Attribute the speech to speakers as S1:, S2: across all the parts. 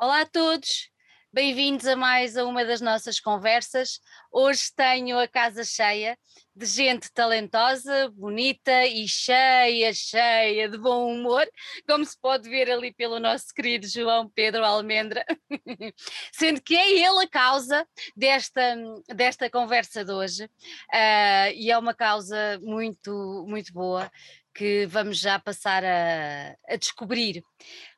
S1: Olá a todos, bem-vindos a mais a uma das nossas conversas. Hoje tenho a casa cheia de gente talentosa, bonita e cheia, cheia de bom humor, como se pode ver ali pelo nosso querido João Pedro Almendra, sendo que é ele a causa desta, desta conversa de hoje, uh, e é uma causa muito, muito boa que vamos já passar a, a descobrir.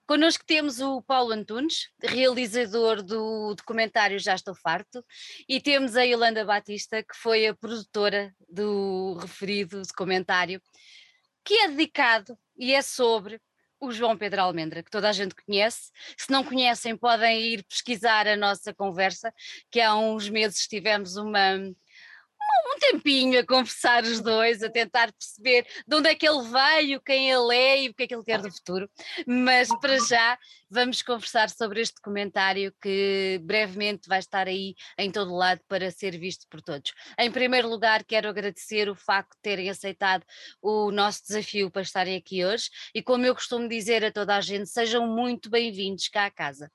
S1: Connosco temos o Paulo Antunes, realizador do documentário Já Estou Farto, e temos a Yolanda Batista, que foi a produtora do referido documentário, que é dedicado e é sobre o João Pedro Almendra, que toda a gente conhece. Se não conhecem, podem ir pesquisar a nossa conversa, que há uns meses tivemos uma, um tempinho a conversar os dois, a tentar perceber de onde é que ele veio, quem ele é e o que é que ele quer do futuro. Mas para já vamos conversar sobre este documentário que brevemente vai estar aí em todo lado para ser visto por todos. Em primeiro lugar, quero agradecer o facto de terem aceitado o nosso desafio para estarem aqui hoje e como eu costumo dizer a toda a gente, sejam muito bem-vindos cá à casa.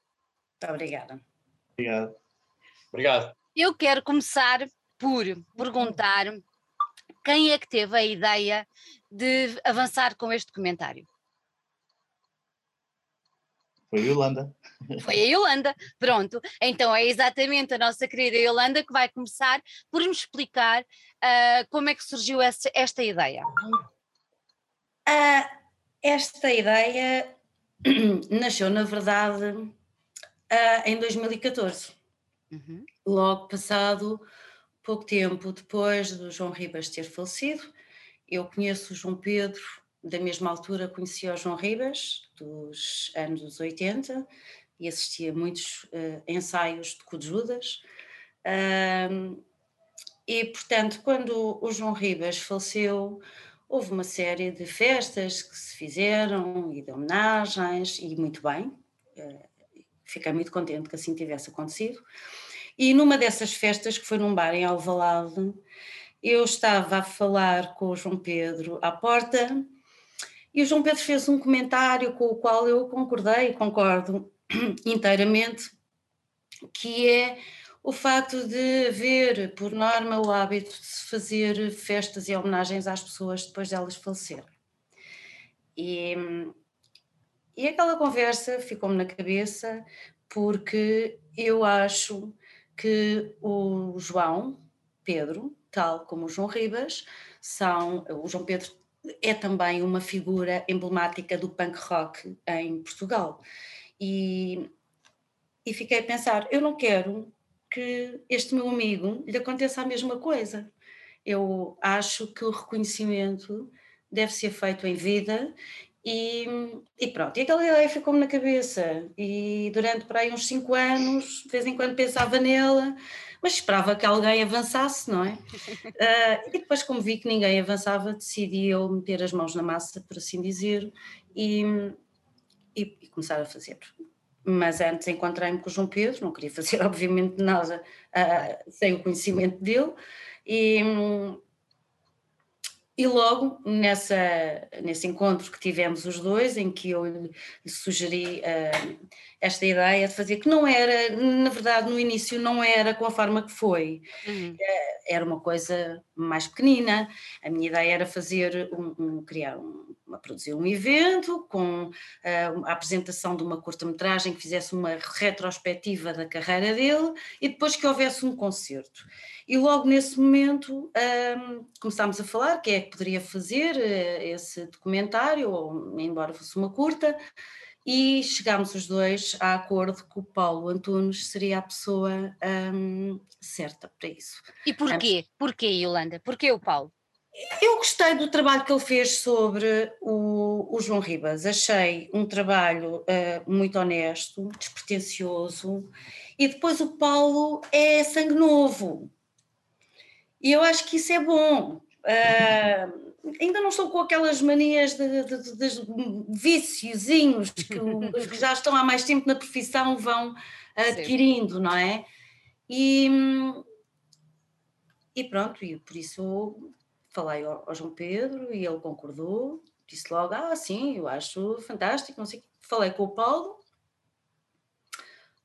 S2: Muito obrigada.
S3: Obrigado.
S4: Obrigado.
S1: Eu quero começar por perguntar quem é que teve a ideia de avançar com este documentário.
S3: Foi a Yolanda.
S1: Foi a Yolanda, pronto. Então é exatamente a nossa querida Yolanda que vai começar por me explicar uh, como é que surgiu essa, esta ideia.
S2: Uh, esta ideia nasceu, na verdade, uh, em 2014. Uhum. Logo passado pouco tempo depois do João Ribas ter falecido, eu conheço o João Pedro, da mesma altura conhecia o João Ribas, dos anos 80, e assistia a muitos uh, ensaios de Cujudas. Uh, e, portanto, quando o João Ribas faleceu, houve uma série de festas que se fizeram e de homenagens, e muito bem, uh, fiquei muito contente que assim tivesse acontecido. E numa dessas festas, que foi num bar em Alvalade, eu estava a falar com o João Pedro à porta e o João Pedro fez um comentário com o qual eu concordei, concordo inteiramente, que é o facto de haver, por norma, o hábito de se fazer festas e homenagens às pessoas depois delas falecerem. E, e aquela conversa ficou-me na cabeça porque eu acho que o João Pedro, tal como o João Ribas, são. O João Pedro é também uma figura emblemática do punk rock em Portugal. E, e fiquei a pensar: eu não quero que este meu amigo lhe aconteça a mesma coisa. Eu acho que o reconhecimento deve ser feito em vida e, e, pronto, e aquela ideia ficou-me na cabeça. E durante para aí uns cinco anos, de vez em quando pensava nela, mas esperava que alguém avançasse, não é? Uh, e depois, como vi que ninguém avançava, decidi eu meter as mãos na massa, por assim dizer, e, e, e começar a fazer. Mas antes encontrei-me com o João Pedro, não queria fazer, obviamente, nada uh, sem o conhecimento dele, e e logo nessa, nesse encontro que tivemos os dois, em que eu lhe sugeri uh, esta ideia de fazer, que não era, na verdade, no início não era com a forma que foi, uhum. uh, era uma coisa mais pequenina. A minha ideia era fazer, um, um criar um, produzir um evento com uh, a apresentação de uma curta-metragem que fizesse uma retrospectiva da carreira dele e depois que houvesse um concerto. E logo nesse momento um, começámos a falar quem é que poderia fazer uh, esse documentário, ou, embora fosse uma curta, e chegámos os dois a acordo que o Paulo Antunes seria a pessoa um, certa para isso.
S1: E porquê? Porquê, Yolanda? Porquê o Paulo?
S2: Eu gostei do trabalho que ele fez sobre o, o João Ribas. Achei um trabalho uh, muito honesto, despretensioso, e depois o Paulo é sangue novo. E eu acho que isso é bom. Uh, ainda não estou com aquelas manias de, de, de, de viciozinhos que, que, já estão há mais tempo na profissão vão adquirindo, Sim. não é? E, e pronto, e por isso falei ao, ao, João Pedro e ele concordou, disse logo, ah sim, eu acho fantástico, não sei Falei com o Paulo,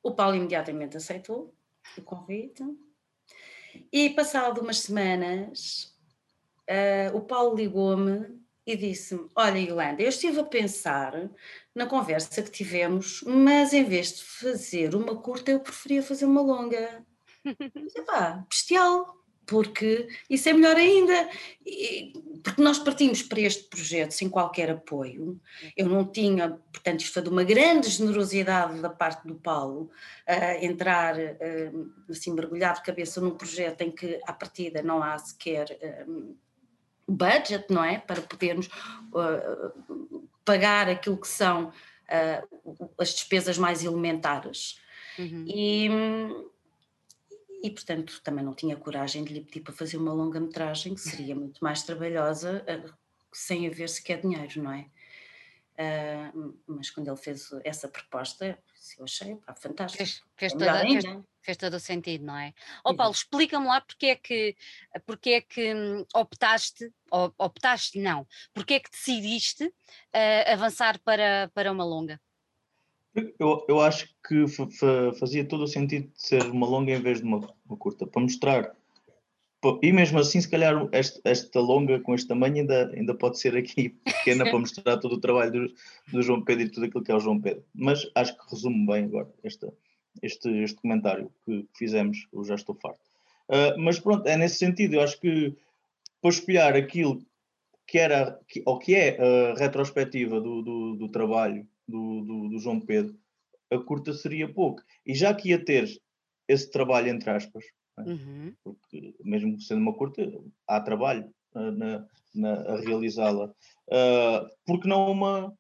S2: O Paulo imediatamente aceitou o convite. E passado umas semanas, uh, o Paulo ligou-me e disse-me: Olha, Yolanda, eu estive a pensar na conversa que tivemos, mas em vez de fazer uma curta, eu preferia fazer uma longa. E, pá, bestial, porque isso é melhor ainda, porque nós partimos para este projeto sem qualquer apoio. Eu não tinha, portanto, isto foi de uma grande generosidade da parte do Paulo, uh, entrar uh, assim, mergulhar de cabeça num projeto em que, à partida, não há sequer. Uh, budget, não é? Para podermos uh, pagar aquilo que são as despesas mais elementares. Uhum. E, e, portanto, também não tinha coragem de lhe pedir para fazer uma longa-metragem, que seria muito mais trabalhosa, uh, sem haver sequer dinheiro, não é? mas quando ele fez essa proposta, eu achei pá, fantástico.
S1: Fez, fez, é toda, fez, fez, todo o sentido, não é? Ó oh, Paulo, explica-me lá porque é que, porque é que hum, optaste, optaste não, porque é que decidiste uh, avançar para, para uma longa?
S3: Eu, eu acho que fazia todo o sentido de ser uma longa em vez de uma, uma curta, para mostrar e mesmo assim, se calhar esta, esta, longa com este tamanho ainda, ainda pode ser aqui pequena para mostrar todo o trabalho do, do, João Pedro e tudo aquilo que é o João Pedro. Mas acho que resume bem agora esta, este, este comentário que, fizemos, eu já estou farto. Uh, mas pronto, é nesse sentido, eu acho que para espelhar aquilo que era, que, ou que é a retrospectiva do, do, do trabalho do, do, do João Pedro, a curta seria pouco. E já que ia ter esse trabalho, entre aspas, é? Uhum. Porque, mesmo sendo uma curta, há trabalho uh, na, na, a realizá-la. Uh, porque não uma,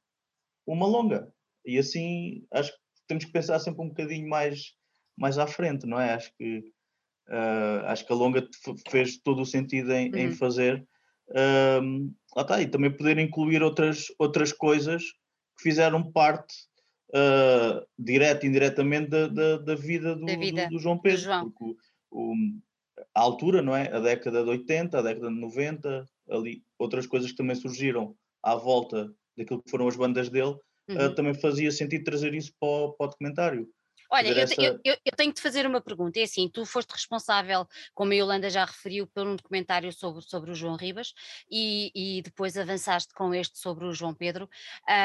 S3: uma longa? E assim, acho que temos que pensar sempre um bocadinho mais, mais à frente, não é? Acho que, uh, acho que a longa fez todo o sentido em, uhum. em fazer. Uh, lá tá, e também poder incluir outras, outras coisas que fizeram parte uh, direta e indiretamente da, da, da vida, do, da vida do, do, João Pedro. João. Porque o, a altura, não é? A década de 80, a década de 90, ali outras coisas que também surgiram à volta daquilo que foram as bandas dele, eh, uhum. uh, também fazia sentido trazer isso para o, para o documentário.
S1: Olha, eu, essa... eu, eu, eu, tenho que te fazer uma pergunta. É assim, tu foste responsável, como a Yolanda já referiu, por um documentário sobre, sobre o João Ribas e, e depois avançaste com este sobre o João Pedro.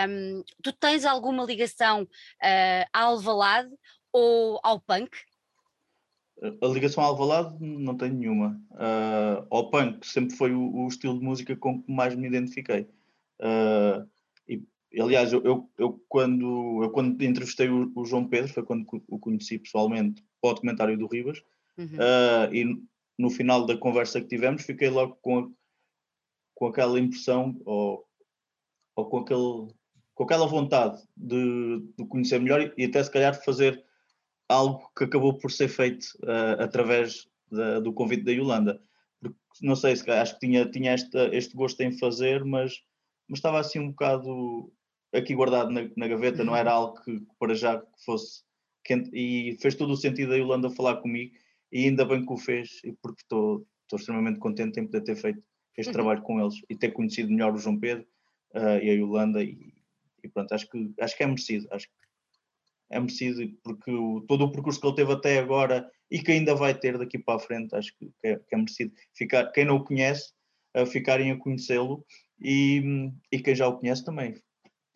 S1: Um, tu tens alguma ligação uh, ao Alvalade ou ao punk?
S3: A ligação ao Alvalade não tenho nenhuma. Uh, ao punk sempre foi o, o, estilo de música com que mais me identifiquei. Uh, aliás, eu, eu, eu, quando, eu quando entrevistei o, o, João Pedro, foi quando o conheci pessoalmente para o documentário do Ribas, uhum. uh, e no final da conversa que tivemos fiquei logo com, a, com aquela impressão ou, ou com, aquele, com aquela vontade de, de conhecer melhor e até se calhar fazer algo que acabou por ser feito uh, através da, do convite da Yolanda. Porque, não sei, se acho que tinha, tinha esta, este gosto em fazer, mas, mas estava assim um bocado aqui guardado na, na gaveta, não era algo que para já que fosse quente, e fez todo o sentido a Yolanda falar comigo e ainda bem que o fez, porque estou, estou extremamente contente em poder ter feito este uhum. trabalho com eles e ter conhecido melhor o João Pedro uh, e a Yolanda e, e, pronto, acho que, acho que é merecido, acho que é merecido, porque o, todo o percurso que ele teve até agora e que ainda vai ter daqui para a frente, acho que, que, é, que é, merecido. Ficar, quem não o conhece, uh, ficarem a conhecê-lo e, e quem já o conhece também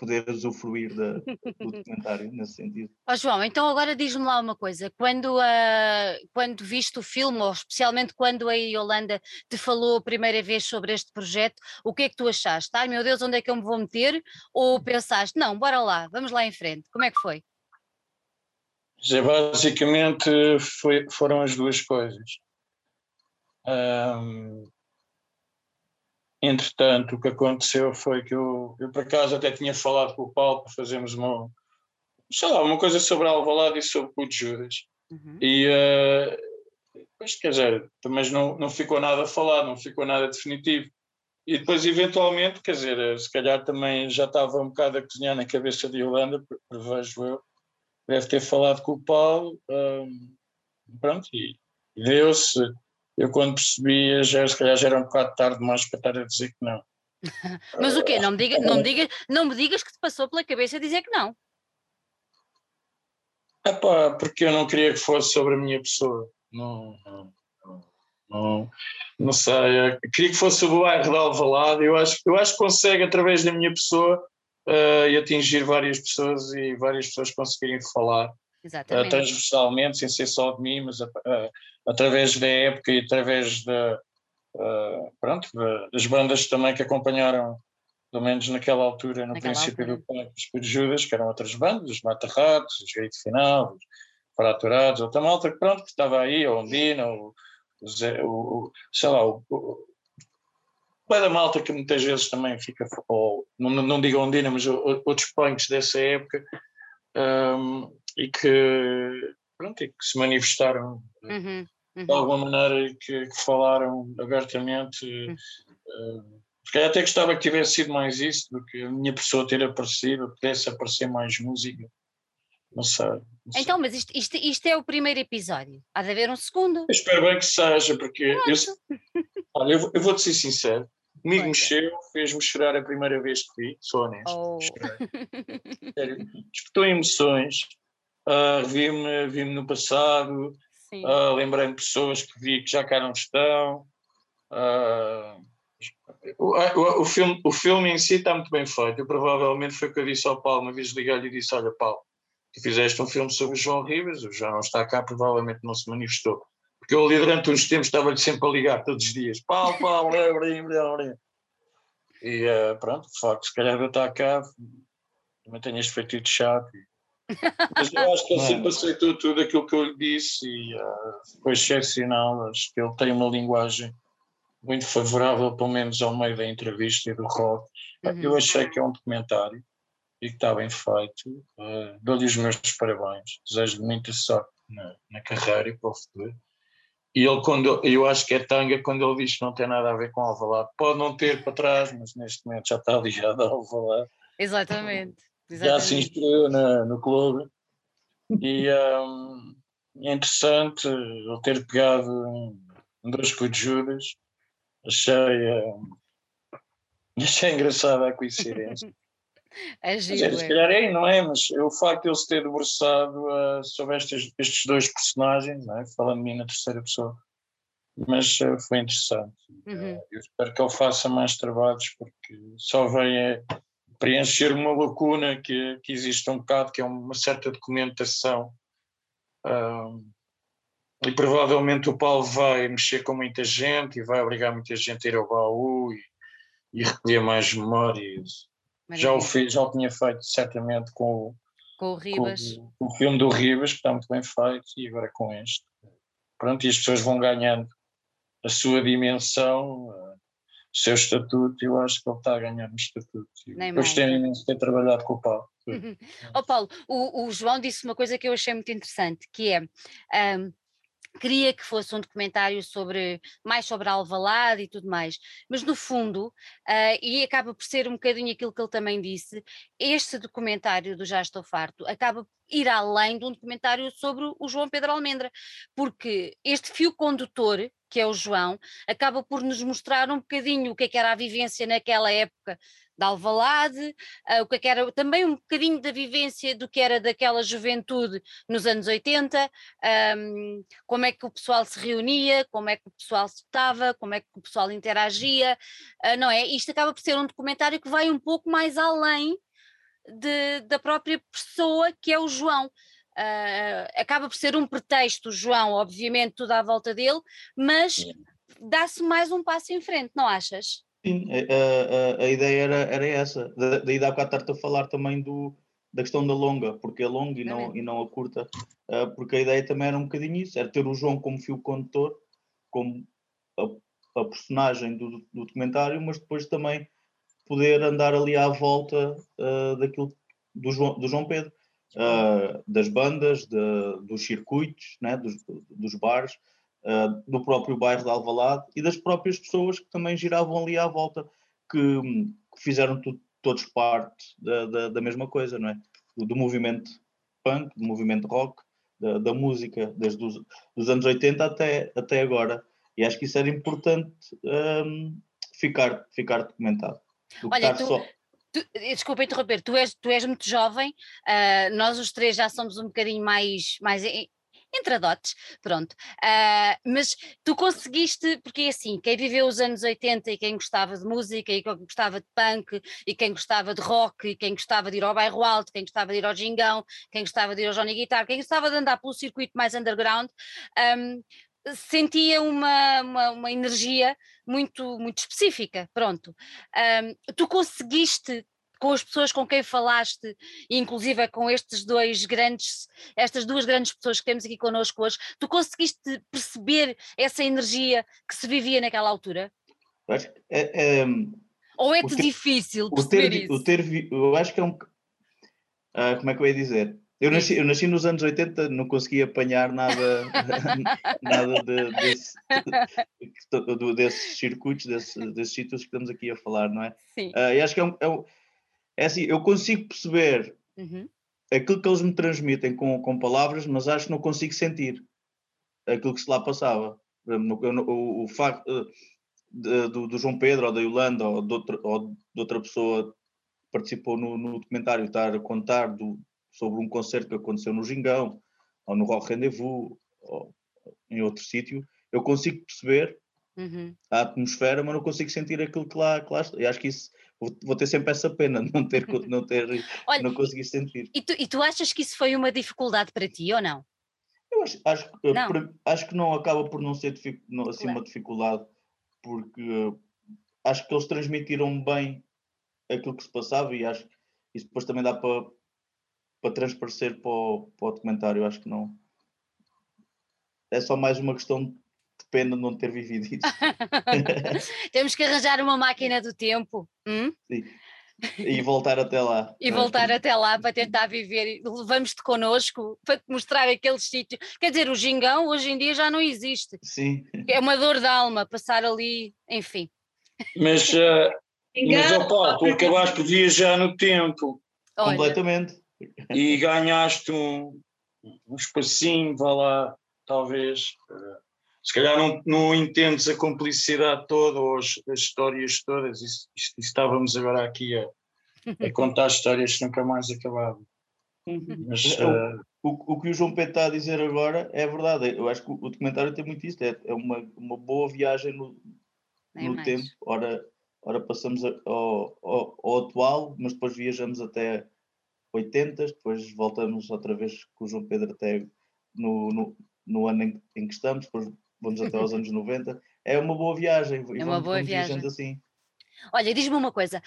S3: poder usufruir da, do documentário nesse sentido.
S1: Oh, João, então agora diz-me lá uma coisa, quando, uh, quando viste o filme, ou especialmente quando a Yolanda te falou a primeira vez sobre este projeto, o que é que tu achaste? Ai meu Deus, onde é que eu me vou meter? Ou pensaste, não, bora lá, vamos lá em frente, como é que foi?
S4: basicamente foi, foram as duas coisas. Um, entretanto, o que aconteceu foi que eu, eu, por acaso, até tinha falado com o Paulo para fazermos uma, sei lá, uma coisa sobre Alvalade e sobre o de Judas. Uhum. E, uh, pois, quer dizer, mas não, não ficou nada falado, não ficou nada definitivo. E depois, eventualmente, quer dizer, se calhar também já estava um bocado a cozinhar na cabeça de Yolanda, prevejo eu, deve ter falado com o Paulo, um, pronto, e deu-se. Eu quando percebi, já, se calhar já era um bocado tarde demais para estar a dizer que não.
S1: Mas o quê? Não me, diga, não, me diga, não me digas que te passou pela cabeça dizer que não.
S4: Epá, porque eu não queria que fosse sobre a minha pessoa. Não, não, não, não sei. Queria que fosse sobre o bairro de Alvalade. Eu acho, eu acho que consegue, através da minha pessoa, uh, atingir várias pessoas e várias pessoas conseguirem falar uh, transversalmente, sem ser só de mim, mas através da época e através da, pronto, das bandas também que acompanharam pelo menos naquela altura, no naquela princípio altura. do Punk, os Judas, que eram outras bandas, os Mata-Ratos, os Grito Final, os Fraturados, outra malta que pronto, que estava aí, a Ondina, o, sei lá, o, o da malta que muitas vezes também fica, ou, não, não digo Ondina, mas outros punks dessa época, um, e que, pronto, e que se manifestaram uhum, uhum. de alguma maneira e que, que falaram abertamente. Uhum. Uh, se calhar até gostava que tivesse sido mais isso do que a minha pessoa ter aparecido, pudesse aparecer mais música. Não sei. Não sei.
S1: Então, mas isto, isto, isto, é o primeiro episódio. Há de haver um segundo. Eu
S4: espero bem que seja, porque eu, olha, eu, eu vou-te ser sincero. Comigo mexeu, fez-me chorar a primeira vez que vi, sou honesto. Oh. Sério, despertou emoções, uh, vi-me vi no passado, uh, lembrei-me de pessoas que vi que já cá não estão. Uh, o, o, o, filme, o filme em si está muito bem feito. Eu, provavelmente foi o que eu disse ao Paulo, uma vez liguei-lhe e disse: Olha, Paulo, tu fizeste um filme sobre o João Ribas, o João não está cá, provavelmente não se manifestou. Porque eu ali durante uns tempos estava-lhe sempre a ligar todos os dias: Paulo, Paulo, lembra, lembra. E uh, pronto, de facto, se calhar eu estar cá, também tenho este feitiço chato. Mas eu acho que ele sempre aceitou tudo aquilo que eu lhe disse e uh, foi excepcional. Acho que ele tem uma linguagem muito favorável, pelo menos ao meio da entrevista e do rock. Uhum. Eu achei que é um documentário e que está bem feito. Uh, Dou-lhe os meus parabéns, desejo-lhe muita sorte na, na, carreira e para o futuro. E ele, quando eu acho que é tanga, quando ele diz que não tem nada a ver com Alvalade, pode não ter para trás, mas neste momento já está ligado ao Alvalade.
S1: Exatamente.
S4: Exatamente. Já se inscreveu na, no clube. E um, é interessante ele ter pegado um, dois com Judas Achei, uh, achei engraçada a coincidência.
S1: É giro,
S4: mas, é, se calhar é, não é? Mas o facto de ele se ter debruçado uh, sobre estes, estes dois personagens, não é? falando de mim na terceira pessoa, mas uh, foi interessante. Uhum. eu espero que ele faça mais trabalhos, porque só vem a preencher uma lacuna que, que existe um bocado, que é uma certa documentação. Uh, e provavelmente o Paulo vai mexer com muita gente e vai obrigar muita gente a ir ao baú e, e recolher mais memórias. Já o, fiz, já o tinha feito certamente com,
S1: com o Ribas.
S4: Com, com, o filme do Ribas, que está muito bem feito, e agora com este. Pronto, e as pessoas vão ganhando a sua dimensão, seu estatuto, eu acho que ele está a ganhar um estatuto. Nem Gostei imenso de ter trabalhado com o Paulo.
S1: Uhum. Oh, Paulo, o, o, João disse uma coisa que eu achei muito interessante, que é um, queria que fosse um documentário sobre mais sobre Alvalade e tudo mais, mas no fundo, uh, e acaba por ser um bocadinho aquilo que ele também disse, este documentário do Já Estou Farto acaba por ir além de um documentário sobre o João Pedro Almendra, porque este fio condutor, que é o João, acaba por nos mostrar um bocadinho o que, é que era a vivência naquela época de Alvalade, uh, o que, é que era também um bocadinho da vivência do que era daquela juventude nos anos 80, um, como é que o pessoal se reunia, como é que o pessoal se votava, como é que o pessoal interagia, uh, não é? Isto acaba por ser um documentário que vai um pouco mais além de, da própria pessoa que é o João. Uh, acaba por ser um pretexto, João, obviamente, tudo à volta dele, mas dá-se mais um passo em frente, não achas?
S3: Sim, a, a, a ideia era, era essa. Daí dá bocado estar-te a falar também do, da questão da longa, porque é longa e não, e não a curta, uh, porque a ideia também era um bocadinho isso, era ter o João como fio condutor, como a, a personagem do, do, documentário, mas depois também poder andar ali à volta uh, daquilo do João, do João Pedro, uh, das bandas, de, dos circuitos, né, dos, dos bares, uh, do próprio bairro de Alvalade e das próprias pessoas que também giravam ali à volta, que, que fizeram tu, todos parte da, da, da, mesma coisa, não é? Do, do movimento punk, do movimento rock, da, da música, desde os dos anos 80 até, até agora. E acho que isso era importante um, ficar, ficar documentado.
S1: Olha, tu, só... Tu, desculpa interromper, tu és, tu és muito jovem, uh, nós os três já somos um bocadinho mais, mais entradotes, pronto. Uh, mas tu conseguiste, porque é assim, quem viveu os anos 80 e quem gostava de música e quem gostava de punk e quem gostava de rock e quem gostava de ir ao bairro alto, quem gostava de ir ao gingão, quem gostava de ir ao Johnny Guitar, quem gostava de andar pelo circuito mais underground, um, sentia uma, uma, uma, energia muito, muito específica, pronto. Um, tu conseguiste com as pessoas com quem falaste, inclusive com estes dois grandes, estas duas grandes pessoas que temos aqui connosco hoje, tu conseguiste perceber essa energia que se vivia naquela altura?
S3: Acho, é, é,
S1: Ou é-te difícil perceber
S3: ter,
S1: isso?
S3: O ter, eu acho que é um. Uh, como é que eu ia dizer? Eu nasci, eu nasci nos anos 80, não consegui apanhar nada, nada de, desse, de, desses circuitos, desses, desses sítios que estamos aqui a falar, não é?
S1: Sim.
S3: Uh, e acho que é um, é um, é assim, eu consigo perceber
S1: uhum.
S3: aquilo que eles me transmitem com, com palavras, mas acho que não consigo sentir aquilo que se lá passava. O, o facto eh, do, do, João Pedro ou da Yolanda ou de outra, ou de outra pessoa participou no, no documentário estar a contar do, sobre um concerto que aconteceu no Gingão ou no Rock Rendezvous ou em outro sítio, eu consigo perceber
S1: uhum.
S3: a atmosfera, mas não consigo sentir aquilo que lá, que lá está. E acho que isso vou, ter sempre essa pena não ter, não ter, Olha, não conseguir sentir.
S1: E tu, e tu achas que isso foi uma dificuldade para ti ou não?
S3: Eu acho, acho, não. Por, acho que não acaba por não ser não, assim claro. uma dificuldade, porque acho que eles transmitiram bem aquilo que se passava e acho que isso depois também dá para, para transparecer para o, para o documentário. Acho que não. É só mais uma questão pena não ter vivido isso.
S1: Temos que arranjar uma máquina do tempo. Hum?
S3: Sim. E voltar até lá.
S1: E voltar até lá para tentar viver. Levamos-te connosco para te mostrar aqueles sítios. Quer dizer, o gingão hoje em dia já não existe.
S3: Sim.
S1: É uma dor de alma passar ali, enfim.
S4: Mas, uh, mas Paulo, tu acabaste de viajar no tempo.
S3: Olha. Completamente.
S4: E ganhaste um, um espacinho, vá lá, talvez. Uh, se calhar não, não entendes a complicidade toda ou as, as histórias todas, e, e, estávamos agora aqui a, a contar histórias que nunca mais acabavam.
S3: Uhum. Mas, uh... o, o, que o João Pedro está a dizer agora é verdade. Eu acho que o, documentário tem muito isso, é, é uma, uma boa viagem no, no tempo. Ora, ora passamos ao, ao, ao, atual, mas depois viajamos até 80, depois voltamos outra vez com o João Pedro até no, no, no ano em, em que estamos, depois vamos até aos anos 90, é uma boa viagem.
S1: É uma boa viagem.
S3: Assim.
S1: Olha, diz-me uma coisa,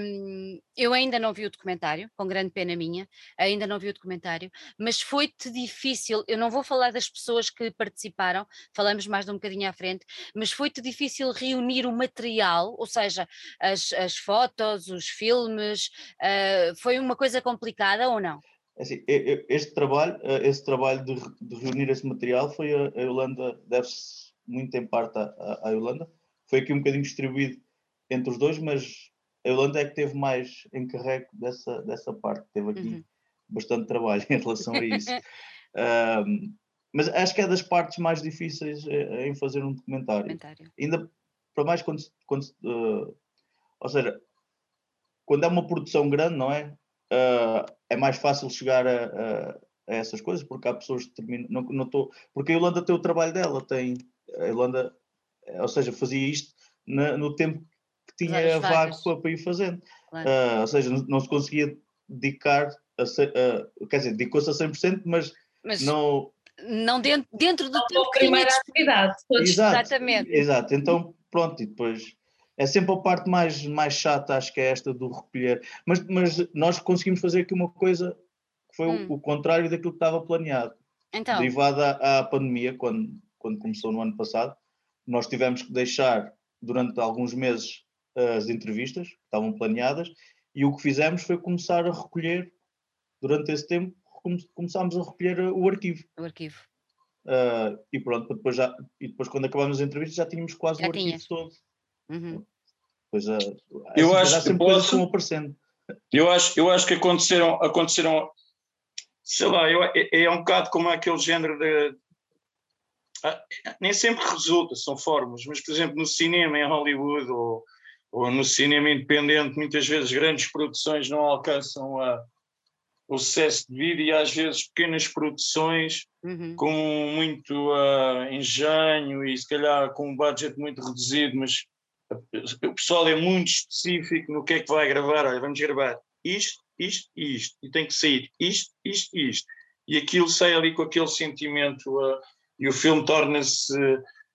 S1: um, eu ainda não vi o documentário, com grande pena minha, ainda não vi o documentário, mas foi-te difícil, eu não vou falar das pessoas que participaram, falamos mais de um bocadinho à frente, mas foi-te difícil reunir o material, ou seja, as, as fotos, os filmes, uh, foi uma coisa complicada ou não?
S3: É assim, este trabalho, eh, esse trabalho de, de reunir esse material foi a, a Yolanda, deve-se muito em parte à, à Yolanda, foi aqui um bocadinho distribuído entre os dois, mas a Yolanda é que teve mais encarrego dessa, dessa parte, teve aqui uhum. bastante trabalho em relação a isso. um, mas acho que é das partes mais difíceis eh, em fazer um documentário.
S1: documentário.
S3: Ainda para mais quando, quando uh, ou seja, quando é uma produção grande, não é? uh, é mais fácil chegar a, a, a, essas coisas porque há pessoas que terminam. Não, não tô, porque a Irlanda tem o trabalho dela, tem. A Irlanda, ou seja, fazia isto na, no tempo que tinha vago para, para, ir fazendo. Claro. Uh, ou seja, não, não, se conseguia dedicar, a, uh, quer dizer, dedicou-se a 100%, mas, mas não.
S1: Não dentro, dentro do
S2: tempo primeira atividade.
S3: Exato,
S1: Exatamente.
S3: Exato, então pronto, e depois é sempre a parte mais, mais chata, acho que é esta do recolher. Mas, mas nós conseguimos fazer aqui uma coisa que foi hum. o, o, contrário daquilo que estava planeado.
S1: Então.
S3: Derivada à, à pandemia, quando, quando começou no ano passado, nós tivemos que deixar durante alguns meses as entrevistas que estavam planeadas e o que fizemos foi começar a recolher, durante esse tempo, começámos a recolher o arquivo.
S1: O arquivo.
S3: Uh, e pronto, depois já, e depois quando acabámos as entrevistas já tínhamos quase
S1: já
S3: o arquivo tinhas. todo.
S1: Uhum.
S3: Pois é,
S4: eu acho que posso,
S3: aparecendo.
S4: Eu acho, eu acho que aconteceram, aconteceram sei lá, eu, é, é um bocado como aquele género de. Ah, nem sempre resulta, são formas, mas por exemplo no cinema, em Hollywood ou, ou no cinema independente, muitas vezes grandes produções não alcançam a, o sucesso de vida e às vezes pequenas produções uhum. com muito uh, engenho e se calhar com um budget muito reduzido, mas o pessoal é muito específico no que é que vai gravar. Olha, vamos gravar isto, isto e isto, e tem que sair isto, isto e isto. E aquilo sai ali com aquele sentimento, uh, e o filme torna-se,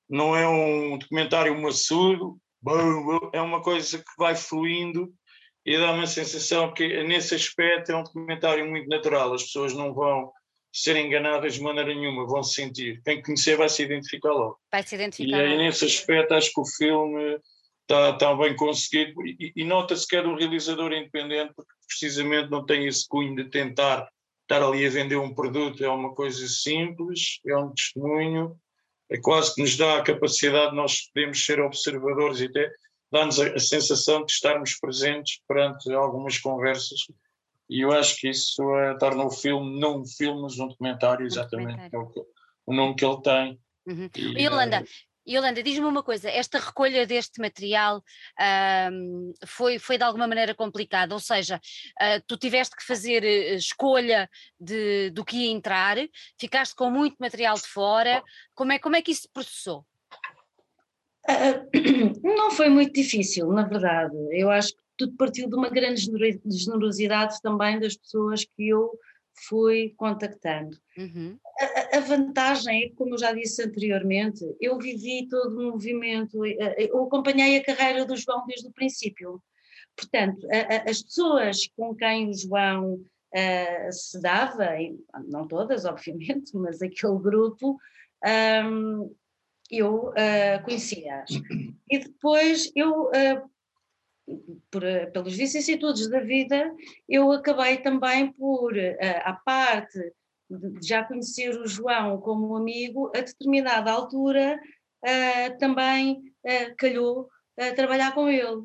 S4: não é um documentário maçudo, é uma coisa que vai fluindo e dá uma sensação que, nesse aspecto, é um documentário muito natural. As pessoas não vão ser enganadas de maneira nenhuma, vão se sentir. Quem conhecer vai se identificar logo.
S1: Vai se identificar.
S4: E aí, nesse aspecto, acho que o filme está, está bem conseguido e, e nota-se que é um realizador independente, porque precisamente não tem esse cunho de tentar estar ali a vender um produto. É uma coisa simples, é um testemunho, é quase que nos dá a capacidade de nós podermos ser observadores e até dá-nos a, a, sensação de estarmos presentes perante algumas conversas e eu acho que isso é, torna o filme não um filme, mas um documentário, exatamente, um documentário. É o, o, nome que ele tem.
S1: Uhum. E, Yolanda, é... Yolanda, diz-me uma coisa, esta recolha deste material um, foi, foi de alguma maneira complicada, ou seja, uh, tu tiveste que fazer uh, escolha de, do que ia entrar, ficaste com muito material de fora, como é, como é que isso se processou?
S2: Uh, não foi muito difícil, na verdade. Eu acho que tudo partiu de uma grande generosidade também das pessoas que eu fui contactando. Uhum. A, a, vantagem é que, como eu já disse anteriormente, eu vivi todo o movimento, eh, eh, eu acompanhei a carreira do João desde o princípio. Portanto, a, as pessoas com quem o João uh, se dava, não todas, obviamente, mas aquele grupo, um, eu uh, conhecia-as. E depois eu, uh, por, uh, pelas vicissitudes da vida, eu acabei também por, à parte de já conhecer o João como amigo, a determinada altura também calhou trabalhar com ele.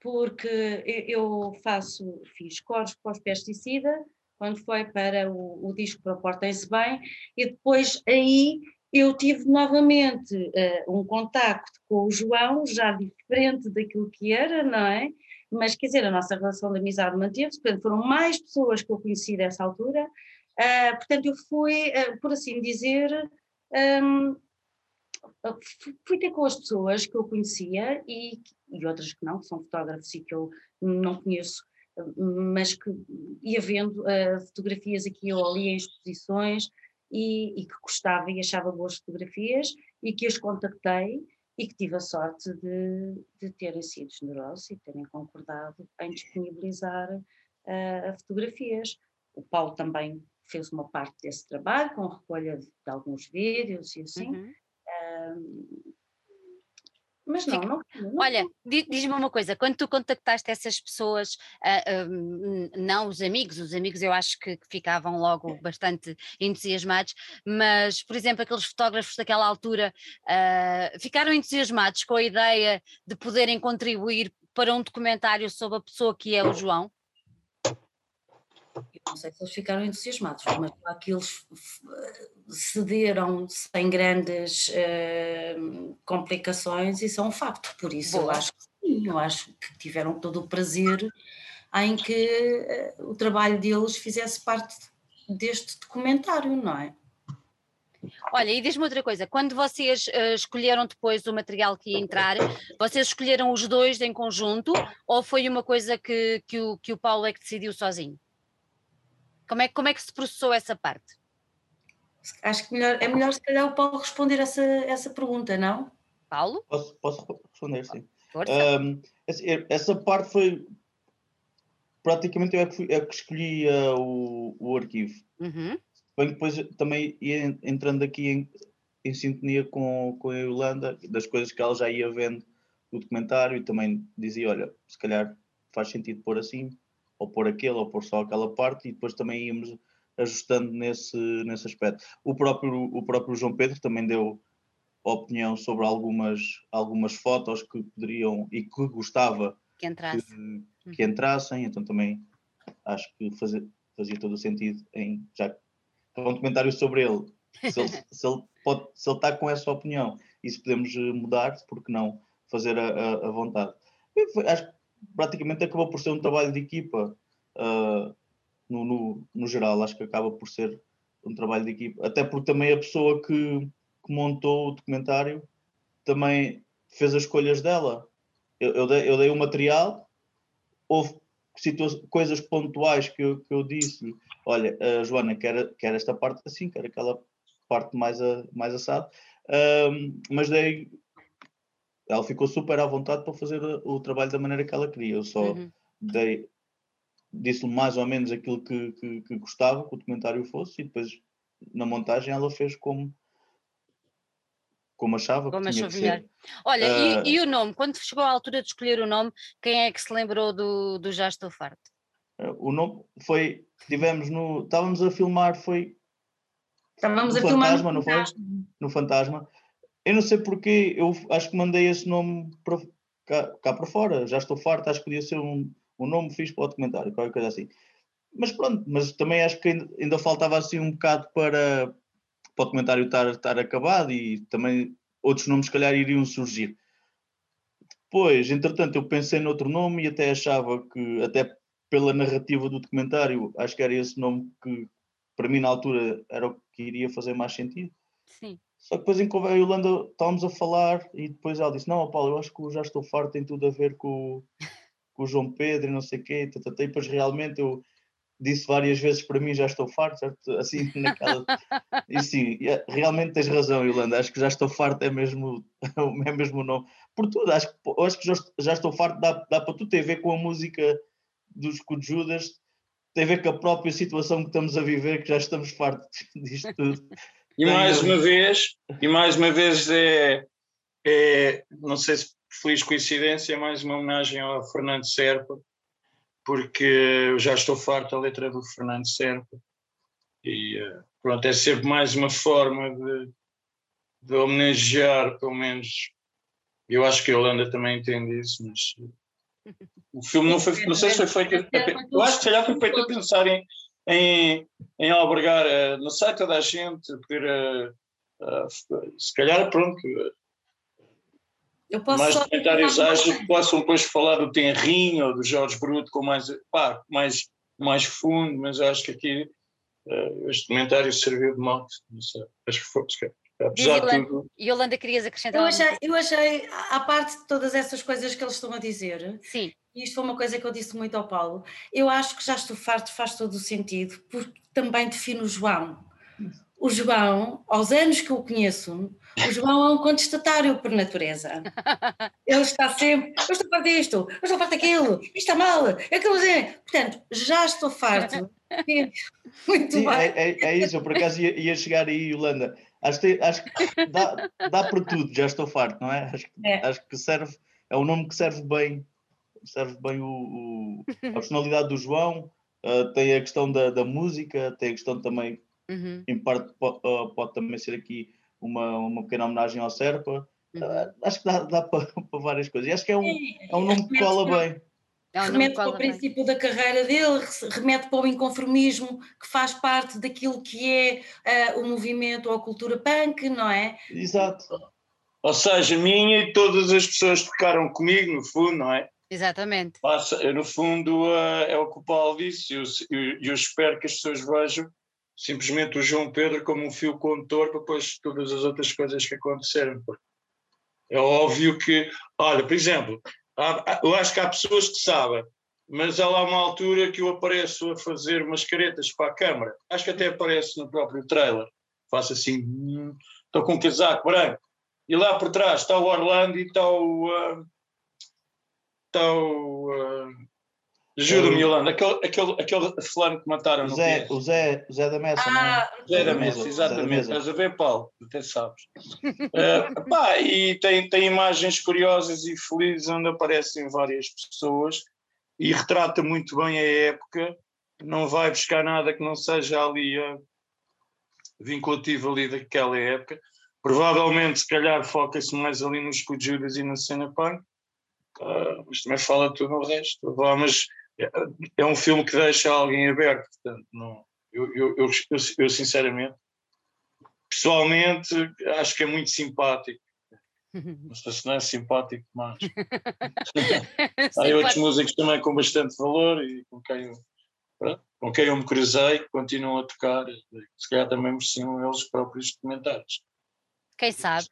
S2: Porque eu faço, fiz cores pós-pesticida, quando foi para o, o disco para Portem-se Bem, e depois aí eu tive novamente uh, um contacto com o João, já diferente daquilo que era, não é? Mas quer dizer, a nossa relação de amizade manteve-se, portanto, foram mais pessoas que eu conheci dessa altura, uh, portanto, eu fui, uh, por assim dizer, um, fui ter com as pessoas que eu conhecia e, e outras que não, que são fotógrafos e que eu não conheço, mas que ia vendo fotografias aqui ou ali em exposições, e, e que gostava e achava boas fotografias e que as contactei e que tive a sorte de, de terem sido generosos e terem concordado em disponibilizar uh, fotografias. O Paulo também fez uma parte desse trabalho, com recolha de, de alguns vídeos e assim. Uhum. Uh, mas não, não, não,
S1: Olha, diz-me uma coisa, quando tu contactaste essas pessoas, uh, uh, não os amigos, os amigos eu acho que, que, ficavam logo bastante entusiasmados, mas, por exemplo, aqueles fotógrafos daquela altura uh, ficaram entusiasmados com a ideia de poderem contribuir para um documentário sobre a pessoa que é o João?
S2: Não sei se eles ficaram entusiasmados, mas aquilo cederam sem grandes uh, complicações e são um facto, por isso Boa. eu acho que sim, eu acho que tiveram todo o prazer em que uh, o trabalho deles fizesse parte deste documentário, não é?
S1: Olha, e diz-me outra coisa, quando vocês uh, escolheram depois o material que ia entrar, vocês escolheram os dois em conjunto ou foi uma coisa que, que, o, que o Paulo é que decidiu sozinho? Como é, como é que se processou essa parte?
S2: Acho que melhor, é melhor se calhar o Paulo responder essa, essa pergunta, não?
S1: Paulo?
S3: Posso, posso responder, sim. Um, essa parte foi praticamente eu é que, fui, é que escolhi uh, o, o arquivo. Uhum. Depois também ia entrando aqui em, em sintonia com, com a Yolanda, das coisas que ela já ia vendo no documentário e também dizia, olha, se calhar faz sentido pôr assim, ou por aquele, ou por só aquela parte, e depois também íamos ajustando nesse, nesse aspecto. O próprio, o próprio João Pedro também deu opinião sobre algumas, algumas fotos que poderiam e que gostava
S1: que, entrasse.
S3: que, que entrassem, então também acho que fazia, fazia todo o sentido em já um comentário sobre ele. Se ele, se ele, pode, se ele está com essa opinião e se podemos eh, mudar, porque não fazer a, a, a vontade. Acho que praticamente acabou por ser um trabalho de equipa uh, no, no, no, geral. Acho que acaba por ser um trabalho de equipa. Até porque também a pessoa que, que montou o documentário também fez as escolhas dela. Eu, eu, dei, eu dei o material, houve coisas pontuais que eu, que eu disse olha, a Joana quer, quer esta parte assim, quer aquela parte mais, a, mais assado, um, mas dei ela ficou super à vontade para fazer o trabalho da maneira que ela queria. Eu só uhum. dei, disse-lhe mais ou menos aquilo que, que, que, gostava que o documentário fosse e depois na montagem ela fez como como achava como que tinha que ser.
S1: Olha, uh, e, e, o nome? Quando chegou à altura de escolher o nome, quem é que se lembrou do, do Já Estou Farto?
S3: Uh, o nome foi, tivemos no, estávamos a filmar, foi
S2: Estávamos
S3: no a Fantasma, filmar no não foi? No Fantasma. Eu não sei porque, eu acho que mandei esse nome para, cá, cá para fora, já estou farto, acho que podia ser um, um nome fixe para o documentário, qualquer coisa assim. Mas pronto, mas também acho que ainda, ainda faltava assim um bocado para, para o documentário estar, estar acabado e também outros nomes se calhar iriam surgir. Depois, entretanto, eu pensei noutro nome e até achava que, até pela narrativa do documentário, acho que era esse nome que para mim na altura era o que iria fazer mais sentido.
S1: Sim.
S3: Só que depois em a Yolanda estávamos a falar e depois ela disse: Não, Paulo, eu acho que já estou farto, tem tudo a ver com, com o João Pedro e não sei o quê. E depois realmente eu disse várias vezes para mim: Já estou farto, certo? Assim, naquela. e sim, realmente tens razão, Yolanda. Acho que já estou farto é mesmo, é mesmo o nome. Por tudo, acho que, acho que já, estou farto, dá, dá para tudo ter a ver com a música dos Judas, tem a ver com a própria situação que estamos a viver, que já estamos fartos disto tudo.
S4: E mais uma vez, e mais uma vez é, é, não sei se feliz coincidência, é mais uma homenagem ao Fernando Serpa, porque eu já estou farto da letra do Fernando Serpa. E eh, pronto, é sempre mais uma forma de, de homenagear, pelo menos. Eu acho que a Holanda também entende isso, mas o filme não foi, não sei se foi feito. Eu acho que se calhar foi feito a pensar em, em, em albergar uh, no site toda a gente, poder, uh, uh, se calhar, pronto, mais comentários ágeis que possam depois falar do Tenrinho ou do Jorge Bruto com mais, pá, mais, mais fundo, mas acho que aqui este comentário serviu de mote, acho que foi, apesar
S1: de tudo. Yolanda, querias acrescentar?
S2: Eu achei, eu achei, à parte de todas essas coisas que eles estão a dizer,
S1: Sim.
S2: E isto foi uma coisa que eu disse muito ao Paulo, eu acho que já estou farto, faz todo o sentido, porque também define o João. O João, aos anos que eu conheço, o João é um contestatário por natureza. Ele está sempre, eu estou farto disto, eu estou farto daquilo, isto está mal, aquilo é. Portanto, já estou farto. Muito
S3: Sim,
S2: bem.
S3: É, é, é, isso, eu por acaso ia, ia chegar aí, Yolanda. Acho que, acho que dá, dá para tudo, já estou farto, não é? Acho, é. acho que serve, é um nome que serve bem, serve bem o, o a personalidade do João, uh, tem a questão da, da música, tem a questão também, uhum. em parte pode, uh, pode, também ser aqui uma, uma pequena homenagem ao Serpa. Uhum. Uh, acho que dá, dá para, para, várias coisas. E acho que é um, é um nome que cola bem.
S2: É remete para o princípio da carreira dele, remete para o inconformismo que faz parte daquilo que é uh, o movimento ou a cultura punk, não é?
S3: Exato.
S4: Ou seja, minha e todas as pessoas que tocaram comigo, no fundo, não é?
S1: Exatamente.
S4: Passa, no fundo, uh, é o que o Paulo disse, e eu, eu, eu, espero que as pessoas vejam simplesmente o João Pedro como um fio condutor para depois todas as outras coisas que aconteceram. É óbvio que, olha, por exemplo, eu acho que há pessoas que sabem, mas há lá uma altura que eu apareço a fazer umas caretas para a câmara. Acho que até aparece no próprio trailer. Faço assim, hum, estou com um casaco branco. E lá por trás está o Orlando e está o. Uh, está o. Uh, Ajuda-me, Yolanda, aquele, aquele, aquele fulano que mataram no
S3: Zé, o Zé, Zé da Messa, ah, não é?
S4: Zé da Messa, exatamente. Estás a ver, Paulo? Até sabes. uh, pá, e tem, tem imagens curiosas e felizes onde aparecem várias pessoas e retrata muito bem a época. Não vai buscar nada que não seja ali uh, vinculativo ali daquela época. Provavelmente, se calhar, foca-se mais ali nos Judas e na cena punk. Uh, mas também fala tudo no resto. Mas é, é um filme que deixa alguém aberto. Portanto, não, eu, eu, eu, eu, sinceramente, pessoalmente, acho que é muito simpático. Não sei se não é simpático, mas. Há outros músicos também com bastante valor e com quem eu, pronto, com quem eu me cruzei, que continuam a tocar. Se calhar também mereciam eles próprios comentários.
S1: Quem sabe?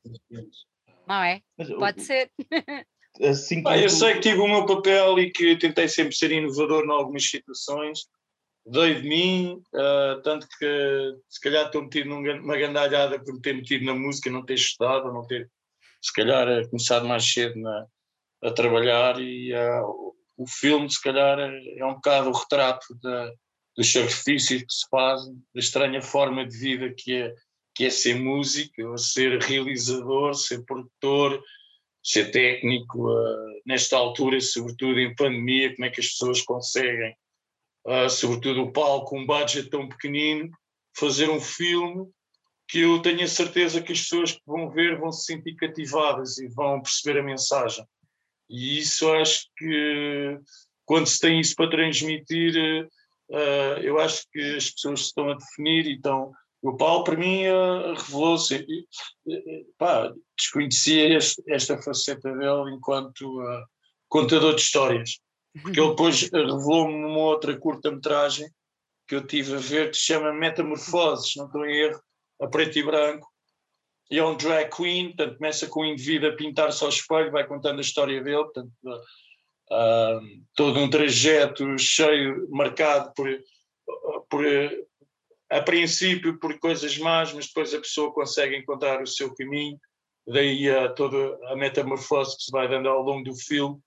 S1: Não é? Pode ser.
S4: Assim ah, eu sei que tive o meu papel e que tentei sempre ser inovador em algumas situações. Dei de mim, uh, tanto que se calhar estou metido numa gandalhada por me ter metido na música, não ter estudado, não ter, se calhar, eh, começado mais cedo na, a trabalhar. E uh, o filme, se calhar, é um bocado o retrato da, dos sacrifícios que se fazem, da estranha forma de vida que é, que é ser músico, ser realizador, ser produtor ser técnico uh, nesta altura, sobretudo em pandemia, como é que as pessoas conseguem, uh, sobretudo o palco, um budget tão pequenino, fazer um filme que eu tenho a certeza que as pessoas que vão ver vão se sentir cativadas e vão perceber a mensagem. E isso acho que quando se tem isso para transmitir, uh, eu acho que as pessoas se estão a definir e estão o Paulo, para mim, uh, revelou-se. Desconhecia este, esta faceta dele enquanto uh, contador de histórias. Porque ele depois revelou-me uma outra curta-metragem que eu tive a ver que se chama Metamorfoses, não estou em erro, a preto e branco. E é um drag queen, portanto, começa com o indivíduo a pintar-se ao espelho, vai contando a história dele, portanto, uh, todo um trajeto cheio, marcado por, por a princípio por coisas más, mas depois a pessoa consegue encontrar o seu caminho, daí a toda a metamorfose que se vai dando ao longo do filme.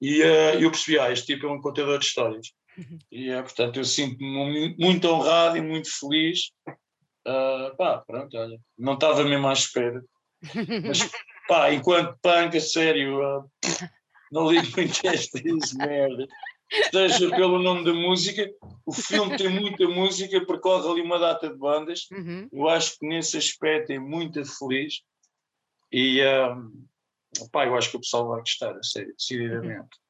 S4: E uh, eu percebi, ah, este tipo é um contador de histórias. Uhum. E uh, portanto eu sinto-me muito honrado e muito feliz. Uh, pá, pronto, olha, não estava mesmo à espera. Mas pá, enquanto punk, a sério, uh, não ligo muito a estas merdas seja pelo nome da música. O filme tem muita música, percorre ali uma data de bandas. Uhum. Eu acho que nesse aspecto é muito feliz. E um, pá, eu acho que o pessoal vai gostar, sério, decididamente. Uhum.